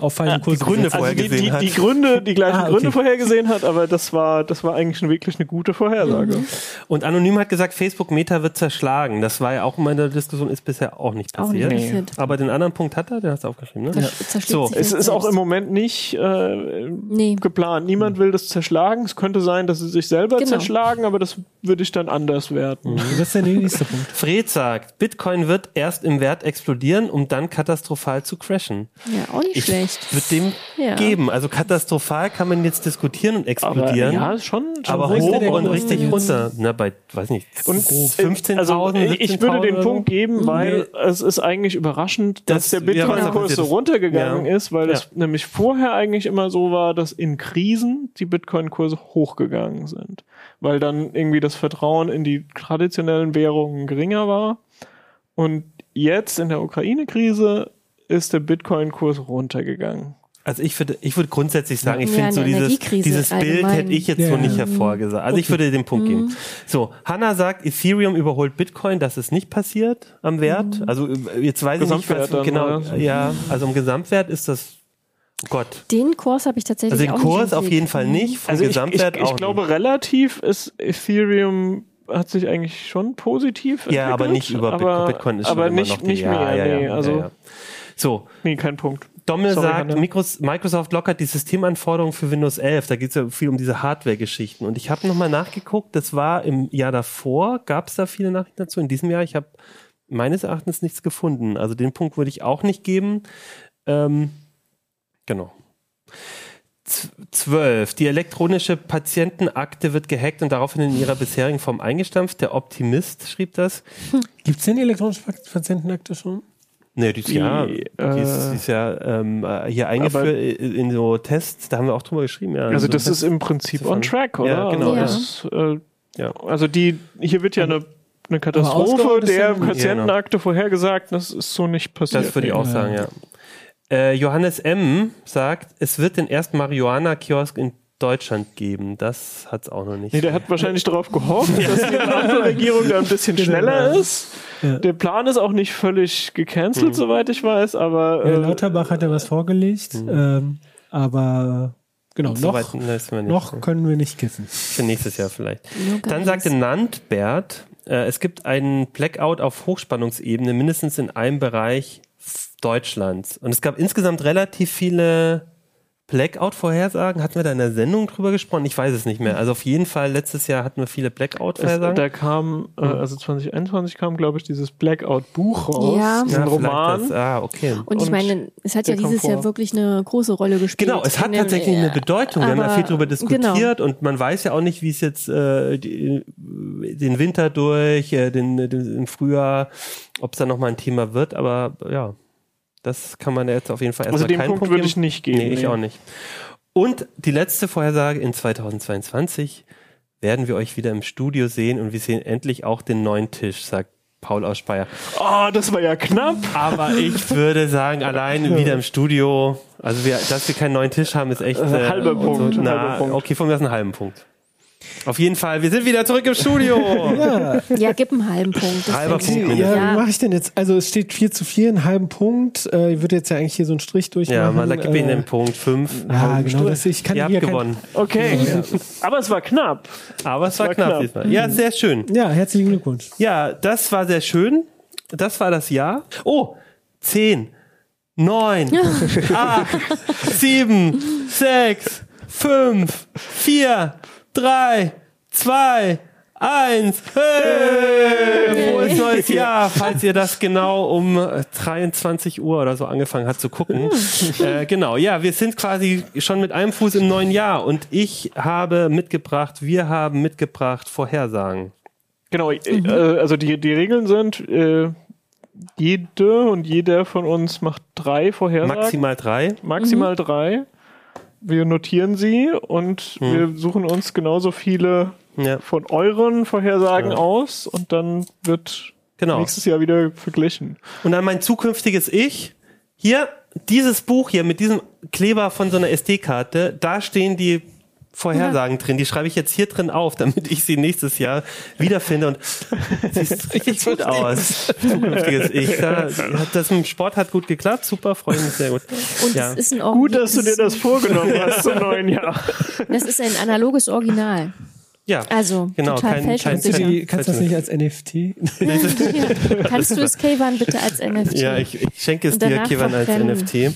auffallenden Kurs die Gründe vorher also die, die, die, Gründe, die gleichen ah, okay. Gründe vorhergesehen hat, aber das war, das war eigentlich schon wirklich eine gute Vorhersage. Mhm. Und Anonym hat gesagt, Facebook Meta wird zerschlagen. Das war ja auch in der Diskussion, ist bisher auch nicht passiert. Auch nicht passiert. Aber den anderen Punkt hat er, den hast du aufgeschrieben, ne? Ja. So. Es ist auch im Moment nicht äh, nee. geplant. Niemand will das zerschlagen. Es könnte sein, dass sie sich selber genau. zerschlagen, aber das würde ich dann anders werten. Mhm. Das ist der nächste Punkt. Fred sagt, Bitcoin wird erst im Wert explodieren, um dann katastrophal zu crashen. Ja, auch nicht ich schlecht. Wird dem ja. geben. Also katastrophal kann man jetzt diskutieren und explodieren. Aber, ja, schon. schon aber hoch und richtig jetzt? runter. Na, bei, weiß nicht, und 15.000, also, Ich würde den Punkt geben, mhm. weil nee. es ist eigentlich überraschend, dass das, der Bitcoin-Kurs ja, so runtergegangen ja. ist, weil es nämlich vorher eigentlich immer so war, dass in Krisen die Bitcoin-Kurse hochgegangen sind. Weil dann irgendwie das Vertrauen in die traditionellen Währungen geringer war. Und jetzt in der Ukraine-Krise ist der Bitcoin-Kurs runtergegangen. Also ich würde, ich würde grundsätzlich sagen, ich finde so dieses, dieses Bild hätte ich jetzt ja. so nicht hervorgesagt. Also okay. ich würde den Punkt mhm. geben. So, Hanna sagt, Ethereum überholt Bitcoin, das ist nicht passiert am Wert. Mhm. Also jetzt weiß ich nicht, was, genau, oder? ja, also im Gesamtwert ist das Gott. Den Kurs habe ich tatsächlich Also den Kurs auf jeden Fall nicht, vom also Gesamtwert ich, ich, ich glaube nicht. relativ ist Ethereum hat sich eigentlich schon positiv entwickelt. Ja, aber nicht über aber, Bitcoin ist aber schon nicht, immer noch die, nicht mehr, ja, ja, nee, also ja, so. Nee, kein Punkt. Dommel Sorry, sagt, Mikros, Microsoft lockert die Systemanforderungen für Windows 11. Da geht es ja viel um diese Hardware-Geschichten. Und ich habe nochmal nachgeguckt, das war im Jahr davor, gab es da viele Nachrichten dazu. In diesem Jahr, ich habe meines Erachtens nichts gefunden. Also den Punkt würde ich auch nicht geben. Ähm, genau. 12. Die elektronische Patientenakte wird gehackt und daraufhin in ihrer bisherigen Form eingestampft. Der Optimist schrieb das. Gibt es denn die elektronische Patientenakte schon? Nee, die ist ja, die ist, die ist ja ähm, äh, hier eingeführt in so Tests, da haben wir auch drüber geschrieben. Ja, also das ist im Prinzip on track, oder? Ja, genau. Ja. Das, äh, ja. Also die, hier wird ja eine, eine Katastrophe ist der ja- Patientenakte vorhergesagt, das ist so nicht passiert. Das würde ich auch sagen, ja. Äh, Johannes M. sagt, es wird den ersten Marihuana-Kiosk in Deutschland geben. Das hat es auch noch nicht. Nee, der hat wahrscheinlich darauf gehofft, dass die (laughs) Ampelregierung da ein bisschen schneller ist. Ja. Der Plan ist auch nicht völlig gecancelt, soweit ich weiß, aber Ja, äh, Lauterbach hat ja was vorgelegt, ähm, aber genau, so noch, noch können wir nicht kiffen. Für nächstes Jahr vielleicht. Dann sagte Nantbert, äh, es gibt einen Blackout auf Hochspannungsebene, mindestens in einem Bereich Deutschlands. Und es gab insgesamt relativ viele Blackout-Vorhersagen. Hatten wir da in der Sendung drüber gesprochen? Ich weiß es nicht mehr. Also auf jeden Fall, letztes Jahr hatten wir viele es, Blackout-Vorhersagen. da kam, äh, also 2021 kam, glaube ich, dieses Blackout-Buch raus, Ja. ein Ja, Roman. Das, ah, okay. Und ich meine, es hat ja dieses Jahr wirklich eine große Rolle gespielt. Genau, es hat den- tatsächlich eine Bedeutung. Wir haben da aber- viel drüber genau. diskutiert und man weiß ja auch nicht, wie es jetzt äh, die, den Winter durch, äh, den, den, im Frühjahr, ob es da nochmal ein Thema wird, aber ja, das kann man jetzt auf jeden Fall erstmal Also den keinen Punkt Punkt würde ich nicht geben. Nee, ich auch nicht. Und die letzte Vorhersage in 2022 werden wir euch wieder im Studio sehen und wir sehen endlich auch den neuen Tisch, sagt Paul aus Speyer. Oh, das war ja knapp. Aber ich (laughs) würde sagen, allein wieder im Studio, also wir, dass wir keinen neuen Tisch haben, ist echt äh, halber Punkt, So, na, halber Punkt. okay, von mir aus einen halben Punkt. Auf jeden Fall, wir sind wieder zurück im Studio. (laughs) Ja, Ja, gib einen halben Punkt. Halber Punkt ja, Ja. wie mache ich denn jetzt? Also es steht 4 zu 4, einen halben Punkt. Äh, ich würde jetzt ja eigentlich hier so einen Strich durchmachen. Ja, mal, da gib ihm äh, den Punkt 5. Ja, genau, das, ich kann Ihr hier habt kein- gewonnen. Okay, aber es war knapp. Aber es war war knapp, knapp. diesmal. Ja, sehr schön. Ja, herzlichen Glückwunsch. Ja, das war sehr schön. Das war das Jahr. Oh, 10, 9, 8, 7, 6, 5, 4, 3, 2, 1. Hey! Frohes neues (laughs) Jahr, falls ihr das genau um äh, 23 Uhr oder so angefangen habt zu gucken. (laughs) äh, genau, ja, wir sind quasi schon mit einem Fuß im neuen Jahr und ich habe mitgebracht, wir haben mitgebracht Vorhersagen. Genau, äh, also die, die Regeln sind, äh, jede und jeder von uns macht drei Vorhersagen. Maximal drei. Maximal drei. Wir notieren sie und wir suchen uns genauso viele Ja. von euren Vorhersagen Ja. aus und dann wird Genau. nächstes Jahr wieder verglichen. Und dann mein zukünftiges Ich. Hier, dieses Buch hier mit diesem Kleber von so einer SD-Karte, da stehen die Vorhersagen drin. Die schreibe ich jetzt hier drin auf, damit ich sie nächstes Jahr wiederfinde. Und sieht (laughs) richtig gut aus. Zukünftiges Ich. Da, das im Sport hat gut geklappt. Super, freue mich sehr gut. Und Ja. es ist ein Gut, dass du dir das vorgenommen (laughs) hast zum neuen Jahr. Das ist ein analoges Original. Ja, Also Genau, total kein- kein. Die, kannst du das nicht als NFT? Ja. (laughs) Kannst du es Kayvan bitte als NFT? Ja, ich, ich schenke es dir, Kivan, als. NFT.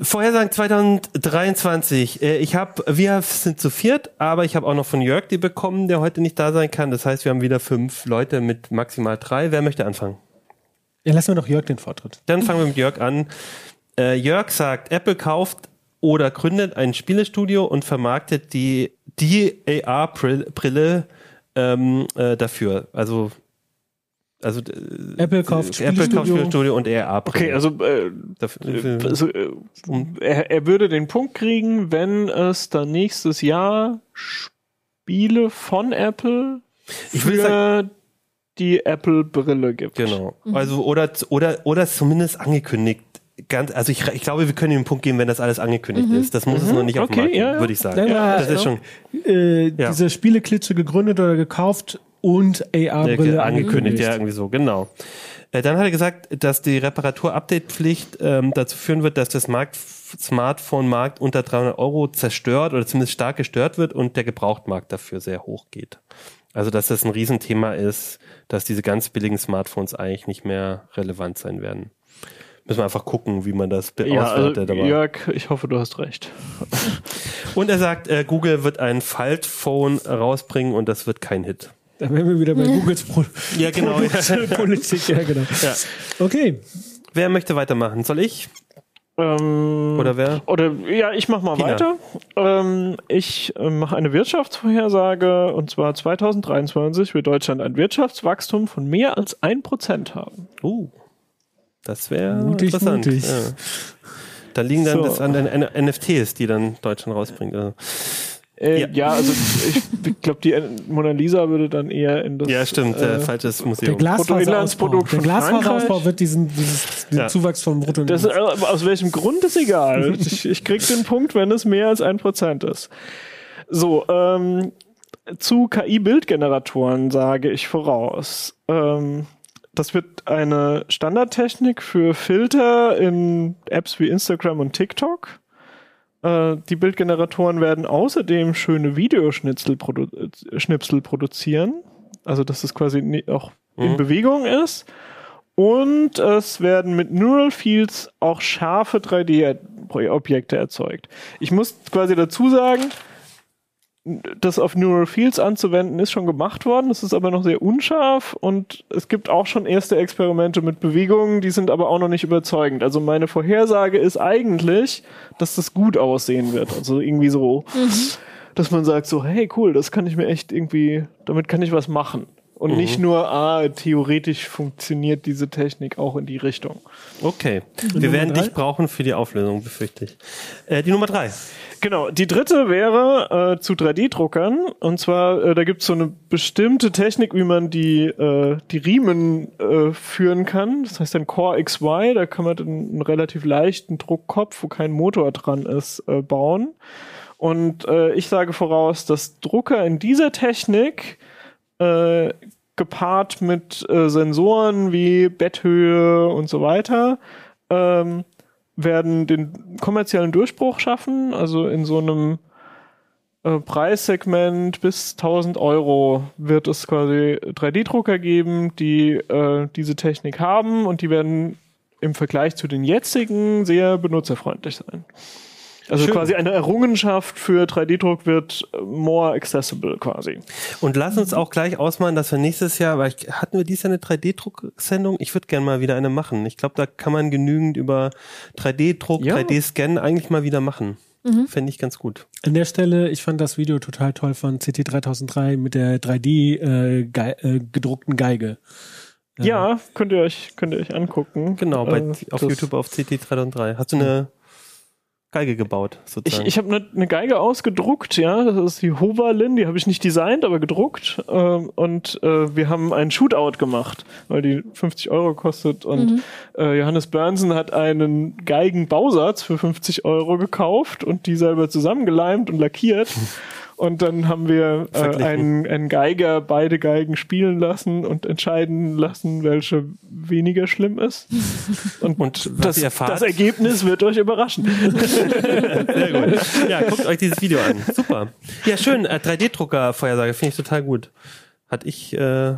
Vorhersagen 2023. Äh, Ich habe, wir sind zu viert, aber ich habe auch noch von Jörg die bekommen, der heute nicht da sein kann. Das heißt, wir haben wieder fünf Leute mit maximal drei. Wer möchte anfangen? Ja, lassen wir doch Jörg den Vortritt. Dann fangen wir mit Jörg an. Äh, Jörg sagt, Apple kauft oder gründet ein Spielestudio und vermarktet die, die AR-Brille ähm, äh, dafür. Also, also äh, Apple kauft Apple kauft. Spielestudio und AR-Brille. Okay, also, äh, Dafür, also äh, er, er würde den Punkt kriegen, wenn es dann nächstes Jahr Spiele von Apple für die Apple-Brille gibt. Genau. Also oder oder oder zumindest angekündigt. Ganz, also ich, ich glaube, wir können ihm einen Punkt geben, wenn das alles angekündigt ist. Das muss es noch nicht auf dem Okay, Markt geben, ja, ja. würde ich sagen. Sagen wir, das ist schon Äh, Ja. Diese Spieleklitsche gegründet oder gekauft und AR-Brille angekündigt, ja, irgendwie so, genau. Äh, dann hat er gesagt, dass die Reparatur-Update-Pflicht ähm, dazu führen wird, dass das Markt, Smartphone-Markt unter 300 Euro zerstört oder zumindest stark gestört wird und der Gebrauchtmarkt dafür sehr hoch geht. Also, dass das ein Riesenthema ist, dass diese ganz billigen Smartphones eigentlich nicht mehr relevant sein werden. Müssen wir einfach gucken, wie man das Ja, also, auswertet. Jörg, ich hoffe, du hast recht. und er sagt, äh, Google wird ein Faltphone rausbringen und das wird kein Hit. Da wären wir wieder bei Googles Pro Ja, genau. Politik. Ja, genau. Ja. Okay. Wer möchte weitermachen? Soll ich? Ähm, oder wer? Oder ja, ich mach mal Pina. weiter. Ähm, ich äh, mache eine Wirtschaftsvorhersage und zwar 2023 wird Deutschland ein Wirtschaftswachstum von mehr als 1% haben. Uh, das wäre interessant. Mutig. Ja. Da liegen dann so. das an den NFTs, die dann Deutschland rausbringt. Also. Äh, ja. ja. also ich glaube, die Mona Lisa würde dann eher in das. Ja, stimmt, äh, falsches Museum. Der Glasfaserausbau, der Glasfaserausbau wird diesen, dieses, diesen ja. Zuwachs vom Brutto. Das, äh, aus welchem Grund ist egal. (laughs) ich, ich krieg den Punkt, wenn es mehr als ein Prozent ist. So, ähm, zu KI-Bildgeneratoren sage ich voraus. Ähm, das wird eine Standardtechnik für Filter in Apps wie Instagram und TikTok. Äh, die Bildgeneratoren werden außerdem schöne Videoschnipsel produ Schnipsel produzieren. Also, dass es quasi auch mhm. in Bewegung ist. Und es werden mit Neural Fields auch scharfe 3D-Objekte erzeugt. Ich muss quasi dazu sagen, das auf Neural Fields anzuwenden, ist schon gemacht worden. Das ist aber noch sehr unscharf und es gibt auch schon erste Experimente mit Bewegungen, die sind aber auch noch nicht überzeugend. Also meine Vorhersage ist eigentlich, dass das gut aussehen wird. Also irgendwie so, mhm. dass man sagt so, hey cool, das kann ich mir echt irgendwie, damit kann ich was machen. Und mhm. nicht nur, ah, theoretisch funktioniert diese Technik auch in die Richtung. Okay. Wir werden drei? dich brauchen für die Auflösung, befürchte ich. Äh, die Nummer drei. Genau, die dritte wäre äh, zu 3D-Druckern. Und zwar, äh, da gibt es so eine bestimmte Technik, wie man die, äh, die Riemen äh, führen kann. Das heißt ein Core XY, da kann man einen relativ leichten Druckkopf, wo kein Motor dran ist, äh, bauen. Und äh, ich sage voraus, dass Drucker in dieser Technik äh, gepaart mit äh, Sensoren wie Betthöhe und so weiter ähm, werden den kommerziellen Durchbruch schaffen. Also in so einem äh, Preissegment bis 1000 Euro wird es quasi 3D-Drucker geben, die äh, diese Technik haben und die werden im Vergleich zu den jetzigen sehr benutzerfreundlich sein. Also Schön. quasi eine Errungenschaft für 3D-Druck wird more accessible quasi. Und lass uns auch gleich ausmalen, dass wir nächstes Jahr, weil ich, hatten wir dieses Jahr eine 3D-Druck-Sendung? Ich würde gerne mal wieder eine machen. Ich glaube, da kann man genügend über 3D-Druck, ja. 3D-Scan eigentlich mal wieder machen. Mhm. Fände ich ganz gut. An der Stelle, ich fand das Video total toll von CT 3003 mit der 3D äh, Ge äh, gedruckten Geige. Ja, könnt ihr euch, könnt ihr euch angucken. Genau, bei, äh, auf YouTube auf CT 303. Hast du eine Geige gebaut, sozusagen. Ich, ich habe eine ne Geige ausgedruckt, ja, das ist die Hovalin, die habe ich nicht designt, aber gedruckt. Ähm, und äh, wir haben einen Shootout gemacht, weil die 50 Euro kostet. Und mhm. äh, Johannes Börnsen hat einen Geigenbausatz für 50 Euro gekauft und die selber zusammengeleimt und lackiert. (laughs) Und dann haben wir äh, einen, einen Geiger beide Geigen spielen lassen und entscheiden lassen, welche weniger schlimm ist. (laughs) Und, und das, das, Ergebnis wird euch überraschen. (laughs) Sehr gut. Ja, (laughs) guckt euch dieses Video an. Super. Ja, schön. Äh, 3D-Drucker-Vorhersage finde ich total gut. Hat ich äh,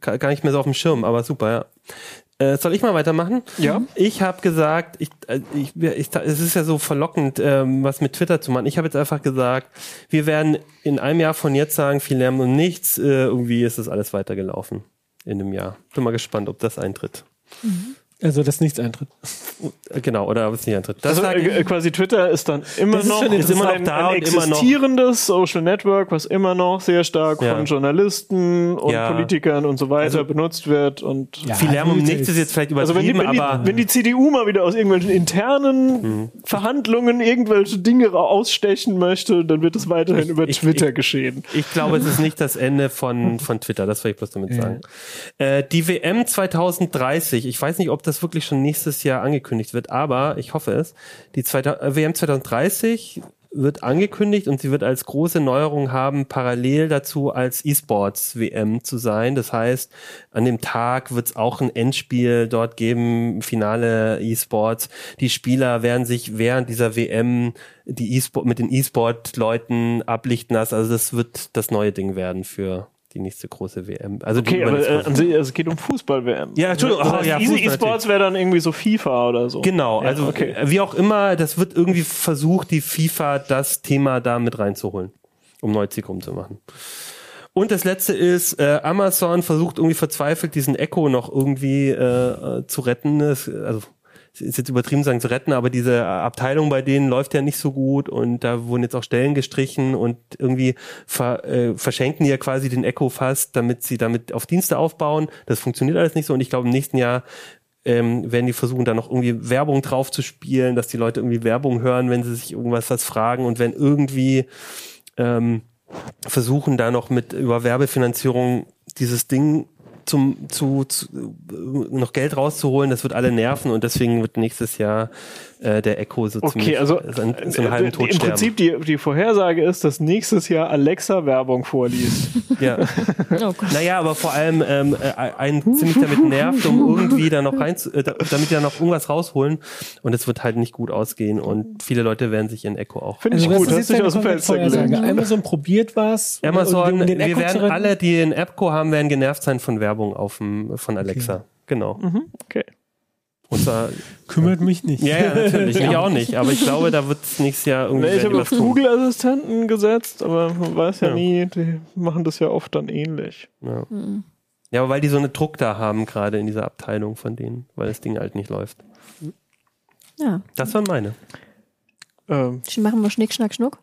gar nicht mehr so auf dem Schirm, aber super, ja. Äh, soll ich mal weitermachen? Ja. Ich habe gesagt, ich, äh, ich, ich, es ist ja so verlockend, ähm, was mit Twitter zu machen. Ich habe jetzt einfach gesagt, wir werden in einem Jahr von jetzt sagen, viel Lärm und nichts. Äh, irgendwie ist das alles weitergelaufen in einem Jahr. Bin mal gespannt, ob das eintritt. Mhm. Also, dass nichts eintritt. Genau, oder ob es nicht eintritt. Das also äh, quasi Twitter ist dann immer noch, ist, ist immer noch ein, da ein existierendes Social Network, was immer noch sehr stark ja. von Journalisten und ja. Politikern und so weiter also, benutzt wird. Und ja, viel Lärm um nichts ist jetzt vielleicht übertrieben, also wenn die, wenn aber... Die, wenn die CDU mal wieder aus irgendwelchen internen hm. Verhandlungen irgendwelche Dinge ausstechen möchte, dann wird es weiterhin ich, über ich, Twitter ich, geschehen. Ich glaube, es ist nicht das Ende von, von Twitter, das will ich bloß damit sagen. Äh, die WM 2030, ich weiß nicht, ob das wirklich schon nächstes Jahr angekündigt wird, aber ich hoffe es. Die zweite, äh, WM 2030 wird angekündigt und sie wird als große Neuerung haben, parallel dazu als E-Sports WM zu sein. Das heißt, an dem Tag wird es auch ein Endspiel dort geben, Finale E-Sports. Die Spieler werden sich während dieser WM die E-Sport mit den E-Sport-Leuten ablichten lassen. Also das wird das neue Ding werden für die nächste große WM. Also okay, aber äh, also es geht um Fußball-WM. Ja, Entschuldigung. Das heißt, oh, ja, Easy E-Sports wäre dann irgendwie so FIFA oder so. Genau, ja, also okay. wie auch immer, das wird irgendwie versucht, die FIFA das Thema da mit reinzuholen, um neue Zielgruppen zu machen. Und das letzte ist, äh, Amazon versucht irgendwie verzweifelt diesen Echo noch irgendwie äh, äh zu retten. Das, also ist jetzt übertrieben sagen zu retten, aber diese Abteilung bei denen läuft ja nicht so gut und da wurden jetzt auch Stellen gestrichen und irgendwie ver, äh, verschenken die ja quasi den Echo fast, damit sie damit auf Dienste aufbauen. Das funktioniert alles nicht so und ich glaube im nächsten Jahr ähm, werden die versuchen, da noch irgendwie Werbung drauf zu spielen, dass die Leute irgendwie Werbung hören, wenn sie sich irgendwas was fragen und wenn irgendwie ähm, versuchen, da noch mit über Werbefinanzierung dieses Ding zum, zu, zu noch Geld rauszuholen, das wird alle nerven und deswegen wird nächstes Jahr äh, der Echo so Okay, ziemlich also so einen, so einen halben Tod im Prinzip die, die Vorhersage ist, dass nächstes Jahr Alexa Werbung vorliest. Ja. (laughs) Oh. Naja, aber vor allem ähm, äh, einen ziemlich damit nervt, um irgendwie da noch rein, zu, äh, da- damit da noch irgendwas rausholen und es wird halt nicht gut ausgehen und viele Leute werden sich in Echo auch. Finde ich was gut, ist hast dich aus dem Fenster Vorhersage? gelegt. Amazon probiert was. Amazon, um den wir werden alle, die in Appco haben, werden genervt sein von Werbung auf dem, von Alexa. Genau. Okay. Zwar, (laughs) Kümmert mich nicht. ja, ja, natürlich, ich auch nicht, aber ich glaube, da wird es nächstes Jahr irgendwie Nee, ich habe auf. Google-Assistenten gesetzt, aber man weiß ja, Ja. nie, die machen das ja oft dann ähnlich. Ja. ja, aber weil die so einen Druck da haben, gerade in dieser Abteilung von denen, weil das Ding halt nicht läuft. Ja, Das waren meine. Ähm, machen wir Schnick, Schnack, Schnuck.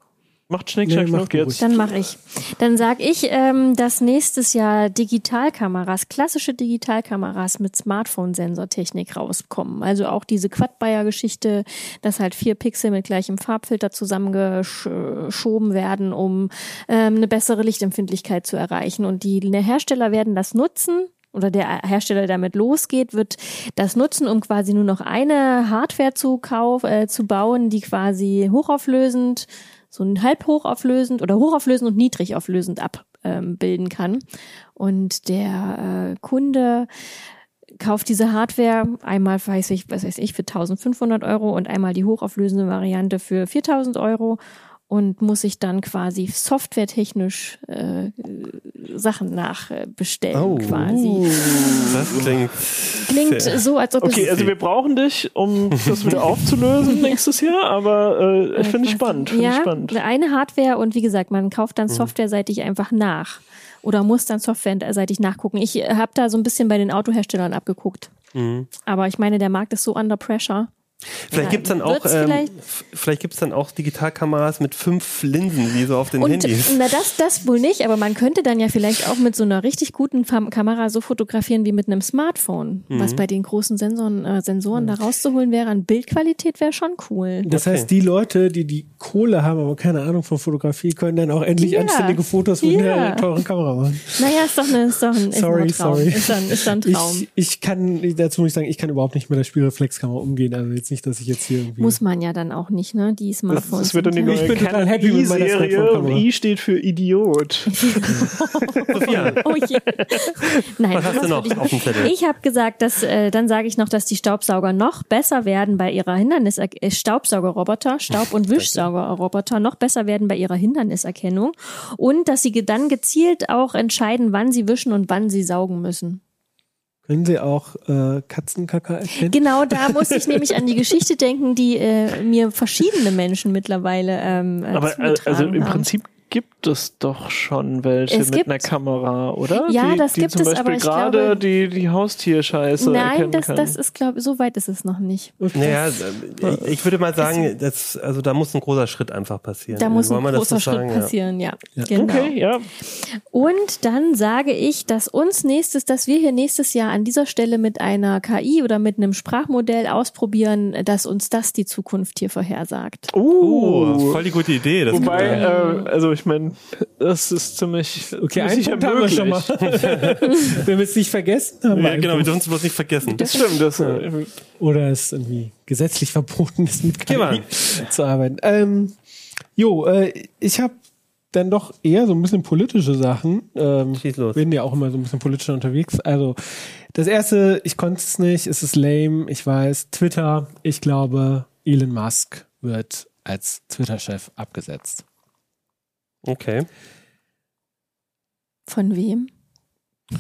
Macht Schnick, Nee, Schnack, mach Schnuck jetzt. Dann mache ich. Dann sage ich, ähm, dass nächstes Jahr Digitalkameras, klassische Digitalkameras mit Smartphone-Sensortechnik rauskommen. Also auch diese Quad-Buyer-Geschichte, dass halt vier Pixel mit gleichem Farbfilter zusammengeschoben werden, um ähm, eine bessere Lichtempfindlichkeit zu erreichen. Und die Hersteller werden das nutzen. Oder der Hersteller, der damit losgeht, wird das nutzen, um quasi nur noch eine Hardware zu kauf, äh, zu bauen, die quasi hochauflösend so ein halb hochauflösend oder hochauflösend und niedrigauflösend abbilden kann. Und der äh, Kunde kauft diese Hardware einmal, weiß ich, was weiß ich, für 1500 Euro und einmal die hochauflösende Variante für 4000 Euro und muss sich dann quasi softwaretechnisch äh, Sachen nachbestellen Oh. quasi. Das klingt. Klingt sehr- so, als ob Okay, es also wir brauchen dich, um das wieder (laughs) aufzulösen nächstes Jahr, aber äh, finde ich spannend. Finde ich ja, spannend. eine Hardware und wie gesagt, man kauft Mhm. dann softwareseitig einfach nach oder muss dann softwareseitig nachgucken. Ich habe da so ein bisschen bei den Autoherstellern abgeguckt. Mhm. Aber ich meine, der Markt ist so under pressure. Vielleicht Ja, gibt's dann auch, ähm, vielleicht- vielleicht gibt's dann auch Digitalkameras mit fünf Linsen, wie so auf den Und Handys. na das, (laughs) das wohl nicht, aber man könnte dann ja vielleicht auch mit so einer richtig guten Fam- Kamera so fotografieren wie mit einem Smartphone. Mhm. Was bei den großen Sensoren, äh, Sensoren da rauszuholen wäre an Bildqualität wäre schon cool. Das Okay. heißt, die Leute, die die Kohle haben, aber keine Ahnung von Fotografie, können dann auch endlich Ja. anständige Fotos von Ja. der teuren Kamera machen. Naja, ist doch, eine, ist doch ein, ist Sorry, ein Traum. sorry. Ist dann, ist dann ein Traum. Ich, ich kann, dazu muss ich sagen, ich kann überhaupt nicht mit der Spielreflexkamera umgehen. Also jetzt nicht, dass ich jetzt hier irgendwie. Muss man ja dann auch nicht, ne? Die Das, Smartphones. das wird dann die neue Ich bin total happy mit meiner I-Serie. Smartphone-Kamera. I steht für Idiot. (laughs) Sophia, Oh je. Nein, was hast du noch auf dem Zettel? Ich, habe gesagt, dass äh, dann sage ich noch, dass die Staubsauger noch besser werden bei ihrer Hindernis äh, Staubsaugerroboter, Staub- und Wischsaugerroboter noch besser werden bei ihrer Hinderniserkennung und dass sie dann gezielt auch entscheiden, wann sie wischen und wann sie saugen müssen. Können Sie auch äh, Katzenkaka erkennen? Genau da muss ich (laughs) nämlich an die Geschichte denken, die äh, mir verschiedene Menschen mittlerweile ähm, äh, Aber äh, also im haben. Prinzip gibt es doch schon welche Es mit gibt- einer Kamera, oder? Ja, die, das die gibt zum es, Beispiel aber ich gerade glaube- die, die Haustierscheiße Nein, erkennen das, kann. das ist, glaube so weit ist es noch nicht. Naja, äh, ich, ich würde mal sagen, das, also da muss ein großer Schritt einfach passieren. Da muss ein großer so Schritt sagen? Ja. passieren, ja. Genau. Okay, ja. Und dann sage ich, dass uns nächstes, dass wir hier nächstes Jahr an dieser Stelle mit einer KI oder mit einem Sprachmodell ausprobieren, dass uns das die Zukunft hier vorhersagt. Oh, Uh, voll die gute Idee. Das Wobei, äh, also ich meine, das ist ziemlich, Okay, ziemlich einen Punkt haben wir schon mal. (laughs) Wenn wir es nicht vergessen haben. ja, genau, wir dürfen es bloß nicht vergessen. Das stimmt, das, äh, Oder es irgendwie gesetzlich verboten ist, mit. KI zu arbeiten. Ähm, jo, äh, ich habe dann doch eher so ein bisschen politische Sachen. Ähm, Schieß los. bin ja auch immer so ein bisschen politischer unterwegs. Also das erste, ich konnte es nicht, es ist lame, ich weiß. Twitter, ich glaube, Elon Musk wird als Twitter-Chef abgesetzt. Okay. Von wem? (laughs)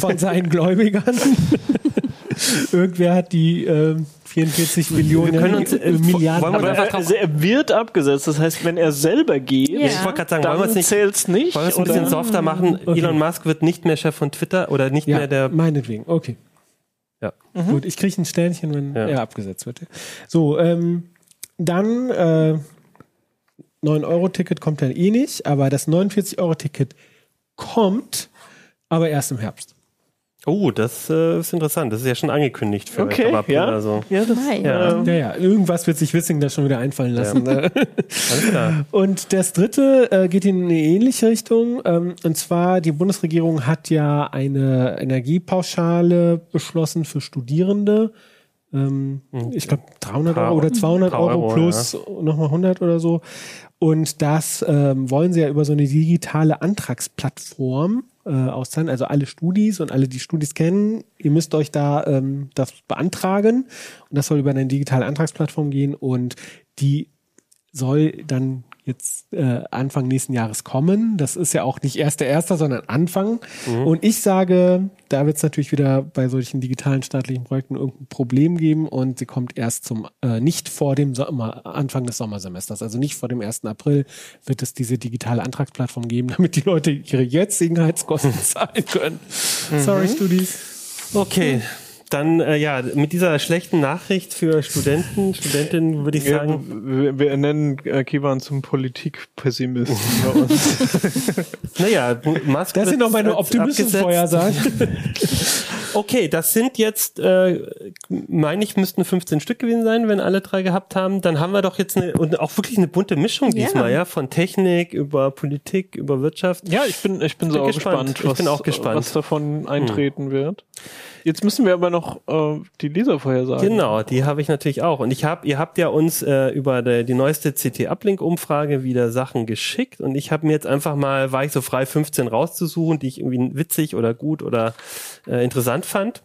Von seinen Gläubigern. (laughs) Irgendwer hat die ähm, 44 Millionen Wir können uns, äh, Milliarden. wollen wir aber einfach er, drauf- also er wird abgesetzt, das heißt, wenn er selber geht, Ja. Ich wollte gerade sagen, wollen wir dann es nicht, zählt's nicht. wollen wir es ein bisschen softer machen? Okay. Elon Musk wird nicht mehr Chef von Twitter oder nicht ja, mehr der. meinetwegen, okay. Ja. Mhm. Gut, ich kriege ein Sternchen, wenn ja. er abgesetzt wird. So, ähm, dann äh, 9-Euro-Ticket kommt dann eh nicht, aber das 49-Euro-Ticket kommt, aber erst im Herbst. Oh, das äh, ist interessant. Das ist ja schon angekündigt für okay, April ja. so. Ja, das, ja. Ja, ja, irgendwas wird sich Wissing da schon wieder einfallen lassen. Ja. (laughs) Alles klar. Und das dritte äh, geht in eine ähnliche Richtung. Ähm, und zwar, die Bundesregierung hat ja eine Energiepauschale beschlossen für Studierende. Ähm, mhm. Ich glaube 300 Euro oder 200 Euro, Euro plus ja. nochmal 100 oder so. Und das ähm, wollen sie ja über so eine digitale Antragsplattform äh, auszahlen. Also alle Studis und alle, die Studis kennen, ihr müsst euch da ähm, das beantragen. Und das soll über eine digitale Antragsplattform gehen und die soll dann jetzt äh, Anfang nächsten Jahres kommen. Das ist ja auch nicht erst der erste, sondern Anfang. Mhm. Und ich sage, da wird es natürlich wieder bei solchen digitalen staatlichen Projekten irgendein Problem geben und sie kommt erst zum äh, nicht vor dem Sommer, Anfang des Sommersemesters, also nicht vor dem 1. April wird es diese digitale Antragsplattform geben, (laughs) damit die Leute ihre jetzigen Heizkosten (laughs) zahlen können. Mhm. Sorry, Studis. Okay, dann äh, ja, mit dieser schlechten Nachricht für Studenten, Studentinnen würde ich sagen. Wir, wir nennen äh, Kivan zum Politikpessimisten bei uns. (laughs) naja, Musk Das sind noch meine Optimismusvorhersagen. (laughs) okay, das sind jetzt, äh, meine ich, müssten 15 Stück gewesen sein, wenn alle drei gehabt haben. Dann haben wir doch jetzt eine, und auch wirklich eine bunte Mischung diesmal, ja, ja von Technik über Politik, über Wirtschaft. Ja, ich bin, ich bin, ich bin so gespannt, gespannt was, ich bin auch gespannt, was davon eintreten hm. wird. Jetzt müssen wir aber noch äh, die Leservorhersagen. Genau, die habe ich natürlich auch. Und ich habe, ihr habt ja uns äh, über der, die neueste CT-Uplink-Umfrage wieder Sachen geschickt und ich habe mir jetzt einfach mal, war ich so frei, 15 rauszusuchen, die ich irgendwie witzig oder gut oder äh, interessant fand.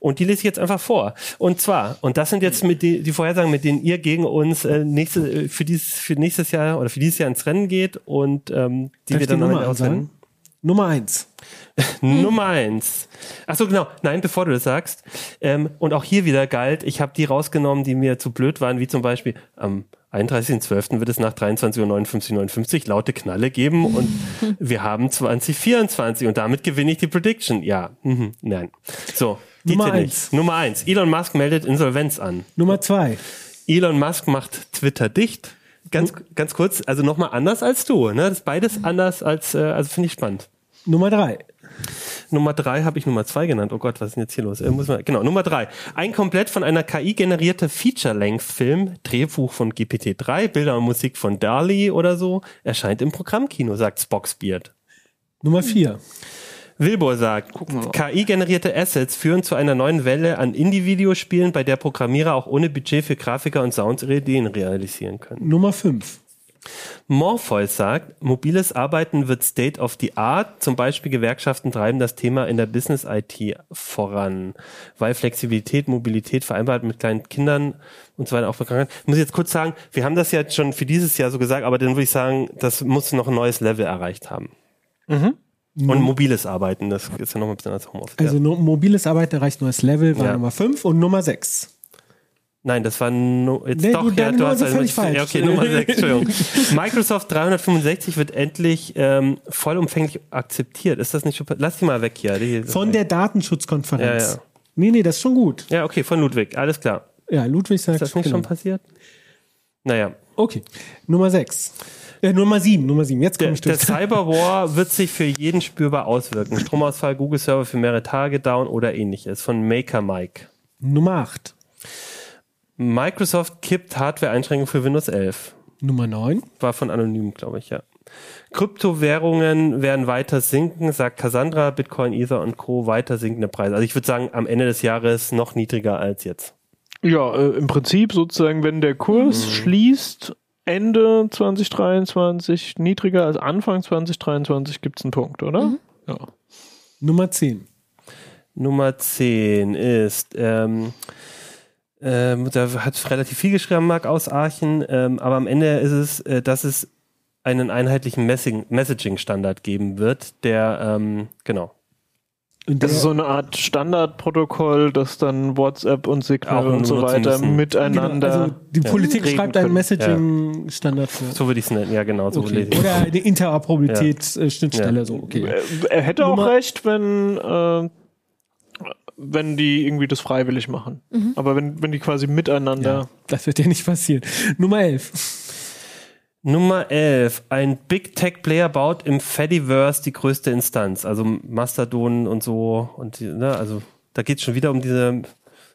Und die lese ich jetzt einfach vor. Und zwar, und das sind jetzt mit die, die Vorhersagen, mit denen ihr gegen uns äh, nächste, für, dieses, für nächstes Jahr oder für dieses Jahr ins Rennen geht und ähm, die Darf wir dann Nummer auswählen. Nummer eins. (laughs) Nummer eins. Ach so, genau. Nein, bevor du das sagst. Ähm, und auch hier wieder galt, ich habe die rausgenommen, die mir zu blöd waren, wie zum Beispiel am 31.12. wird es nach 23.59 Uhr laute Knalle geben und (laughs) wir haben 2024 und damit gewinne ich die Prediction. Ja, mhm, nein. So, Nummer eins. Nummer eins. Elon Musk meldet Insolvenz an. Nummer zwei. Elon Musk macht Twitter dicht. Ganz, ganz kurz, also nochmal anders als du. Ne? Das ist beides anders als, äh, also finde ich spannend. Nummer drei. Nummer drei habe ich Nummer zwei genannt. Oh Gott, was ist denn jetzt hier los? Äh, muss man, genau, Nummer drei. Ein komplett von einer KI generierter Feature-Length-Film, Drehbuch von GPT-3, Bilder und Musik von Dali oder so, erscheint im Programmkino, sagt Spocksbeard. Nummer vier. Wilbur sagt, KI-generierte Assets führen zu einer neuen Welle an Indie-Videospielen, bei der Programmierer auch ohne Budget für Grafiker und Sounds ihre Ideen realisieren können. Nummer fünf. Morpheus sagt, mobiles Arbeiten wird State of the Art. Zum Beispiel Gewerkschaften treiben das Thema in der Business IT voran, weil Flexibilität, Mobilität vereinbart mit kleinen Kindern und so weiter auch bekannt. Ich muss jetzt kurz sagen, wir haben das ja schon für dieses Jahr so gesagt, aber dann würde ich sagen, das muss noch ein neues Level erreicht haben. Mhm. Und mobiles Arbeiten, das ist ja noch ein bisschen als Homeoffice. Also ja. mobiles Arbeiten erreicht neues Level, war ja. Nummer 5 und Nummer 6. Nein, das war no, jetzt nee, doch, du, ja, du hast also, falsch. Ja, okay, Nummer 6, Entschuldigung. (laughs) Microsoft 365 wird endlich ähm, vollumfänglich akzeptiert. Ist das nicht schon? Lass die mal weg hier. Die, von der Datenschutzkonferenz. Ja, ja. Nee, nee, das ist schon gut. Ja, okay, von Ludwig, alles klar. Ja, Ludwig sagt. Ist das nicht genau. schon passiert? Naja. Okay. Nummer 6. Äh, Nummer 7, Nummer 7. Jetzt komme ich durch. Der Cyberwar wird sich für jeden spürbar auswirken. Stromausfall, Google-Server für mehrere Tage down oder ähnliches. Von Maker Mike. Nummer 8. Microsoft kippt Hardware-Einschränkungen für Windows 11. Nummer 9. War von Anonym, glaube ich, ja. Kryptowährungen werden weiter sinken, sagt Cassandra, Bitcoin, Ether und Co. weiter sinkende Preise. Also ich würde sagen, am Ende des Jahres noch niedriger als jetzt. Ja, äh, im Prinzip sozusagen, wenn der Kurs mhm. schließt, Ende 2023 niedriger als Anfang 2023 gibt es einen Punkt, oder? Mhm. Ja. Nummer 10. Nummer 10 ist ähm, ähm, da hat relativ viel geschrieben, Marc aus Aachen, ähm, aber am Ende ist es, äh, dass es einen einheitlichen Messaging-Standard geben wird, der, ähm, genau. Das ist so eine Art Standardprotokoll, das dann WhatsApp und Signal und so weiter müssen. miteinander. Genau, also die ja, Politik schreibt einen Messaging-Standard vor. So würde ich es nennen, ja genau. So okay. Oder eine Interoperabilitätsschnittstelle, ja. so okay. Er hätte Nummer auch recht, wenn äh, wenn die irgendwie das freiwillig machen. Mhm. Aber wenn, wenn die quasi miteinander. Ja, das wird ja nicht passieren. Nummer 11. Nummer 11. Ein Big Tech Player baut im Fediverse die größte Instanz. Also Mastodon und so. Und, ne, also da geht es schon wieder um diese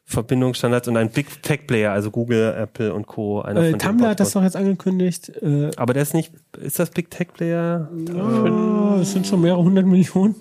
Verbindungsstandards und ein Big Tech Player, also Google, Apple und Co. Äh, Tumblr hat das doch jetzt angekündigt. Äh, Aber der ist nicht, ist das Big Tech Player? Ja, es sind schon mehrere hundert Millionen.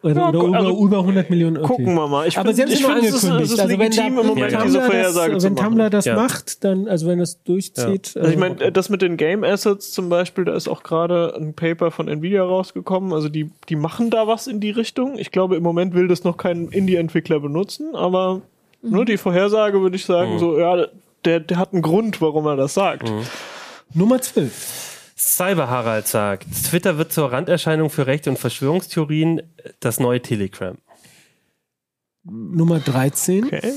Oder, ja, oder über, also, über 100 Millionen. Okay. Gucken wir mal. Ich Aber find, sie haben es schon angekündigt. Ist, also wenn, da, im Moment ja, diese Vorhersage das, wenn Tumblr das ja. macht, dann, also wenn es durchzieht. Ja. Also ich meine, das mit den Game Assets zum Beispiel, da ist auch gerade ein Paper von Nvidia rausgekommen. Also die, die machen da was in die Richtung. Ich glaube, im Moment will das noch kein Indie-Entwickler benutzen, aber mhm. nur die Vorhersage würde ich sagen, mhm. so, ja, der, der hat einen Grund, warum er das sagt. Mhm. Nummer 12. Cyber Harald sagt, Twitter wird zur Randerscheinung für Rechte und Verschwörungstheorien, das neue Telegram. Nummer 13. Okay.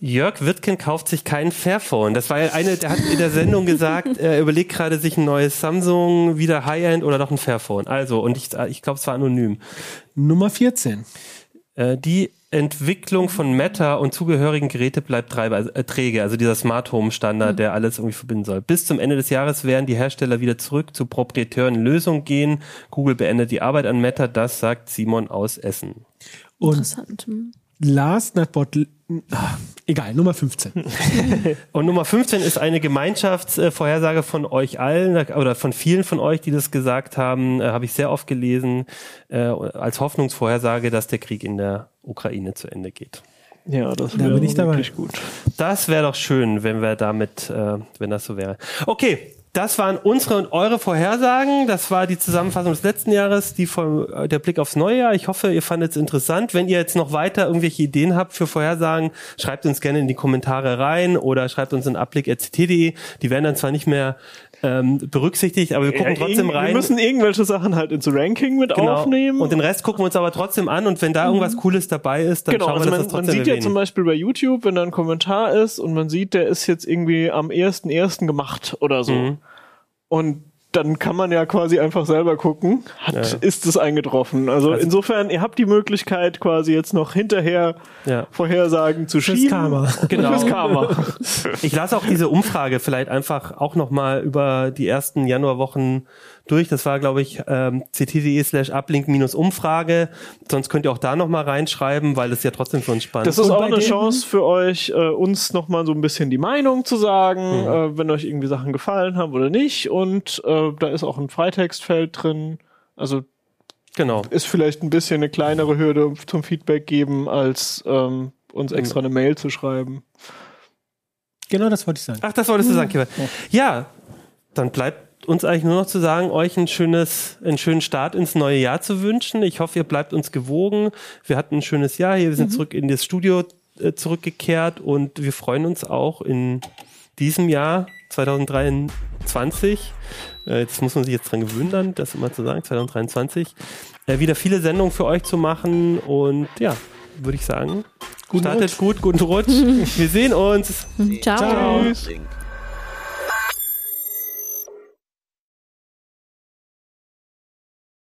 Jörg Wirtgen kauft sich kein Fairphone. Das war ja eine, der hat in der Sendung gesagt, (laughs) er überlegt gerade sich ein neues Samsung, wieder High-End oder noch ein Fairphone. Also, und ich, ich glaube, es war anonym. Nummer 14. Äh, die Entwicklung von Meta und zugehörigen Geräte bleibt also, äh, träge, also dieser Smart Home Standard, mhm. der alles irgendwie verbinden soll. Bis zum Ende des Jahres werden die Hersteller wieder zurück zu proprietären Lösungen gehen. Google beendet die Arbeit an Meta, das sagt Simon aus Essen. Und Interessant. Hm. Last not but ah, egal, Nummer 15. (laughs) (laughs) und Nummer 15 ist eine Gemeinschaftsvorhersage von euch allen oder von vielen von euch, die das gesagt haben, äh, habe ich sehr oft gelesen, äh, als Hoffnungsvorhersage, dass der Krieg in der Ukraine zu Ende geht. Ja, das wäre da wirklich gut. Das wäre doch schön, wenn wir damit, äh, wenn das so wäre. Okay, das waren unsere und eure Vorhersagen. Das war die Zusammenfassung des letzten Jahres, die von, äh, der Blick aufs neue Jahr. Ich hoffe, ihr fandet es interessant. Wenn ihr jetzt noch weiter irgendwelche Ideen habt für Vorhersagen, schreibt uns gerne in die Kommentare rein oder schreibt uns in abblick.ct.de. Die werden dann zwar nicht mehr ähm, berücksichtigt, aber wir gucken ja, trotzdem rein. Wir müssen irgendwelche Sachen halt ins Ranking mit genau. aufnehmen. Und den Rest gucken wir uns aber trotzdem an und wenn da irgendwas mhm. Cooles dabei ist, dann genau, schauen wir also man, das trotzdem Man sieht erwähnen. ja zum Beispiel bei YouTube, wenn da ein Kommentar ist und man sieht, der ist jetzt irgendwie am ersten ersten gemacht oder so. Mhm. Und dann kann man ja quasi einfach selber gucken, hat, ja. ist es eingetroffen. Also, also, insofern, ihr habt die Möglichkeit quasi jetzt noch hinterher ja. Vorhersagen zu schieben. Karma. Genau. Fürs Karma. Ich lasse auch diese Umfrage vielleicht einfach auch nochmal über die ersten Januarwochen durch. Das war, glaube ich, ähm, ct.de slash uplink-umfrage. Sonst könnt ihr auch da nochmal reinschreiben, weil es ja trotzdem für uns spannend ist. Das ist auch eine Chance für euch, äh, uns nochmal so ein bisschen die Meinung zu sagen, mhm. äh, wenn euch irgendwie Sachen gefallen haben oder nicht. Und äh, da ist auch ein Freitextfeld drin. Also genau. ist vielleicht ein bisschen eine kleinere Hürde zum Feedback geben, als ähm, uns extra eine Mail zu schreiben. Genau, das wollte ich sagen. Ach, das wolltest du sagen, Kiefer. Ja, dann bleibt uns eigentlich nur noch zu sagen, euch ein schönes, einen schönen Start ins neue Jahr zu wünschen. Ich hoffe, ihr bleibt uns gewogen. Wir hatten ein schönes Jahr hier. Wir sind mhm. zurück in das Studio äh, zurückgekehrt und wir freuen uns auch in diesem Jahr 2023. Äh, jetzt muss man sich jetzt dran gewöhnen, das immer zu sagen, 2023. Äh, wieder viele Sendungen für euch zu machen und ja, würde ich sagen, guten startet Rutsch. gut, guten Rutsch. (laughs) wir sehen uns. Ciao. Ciao. Tschüss.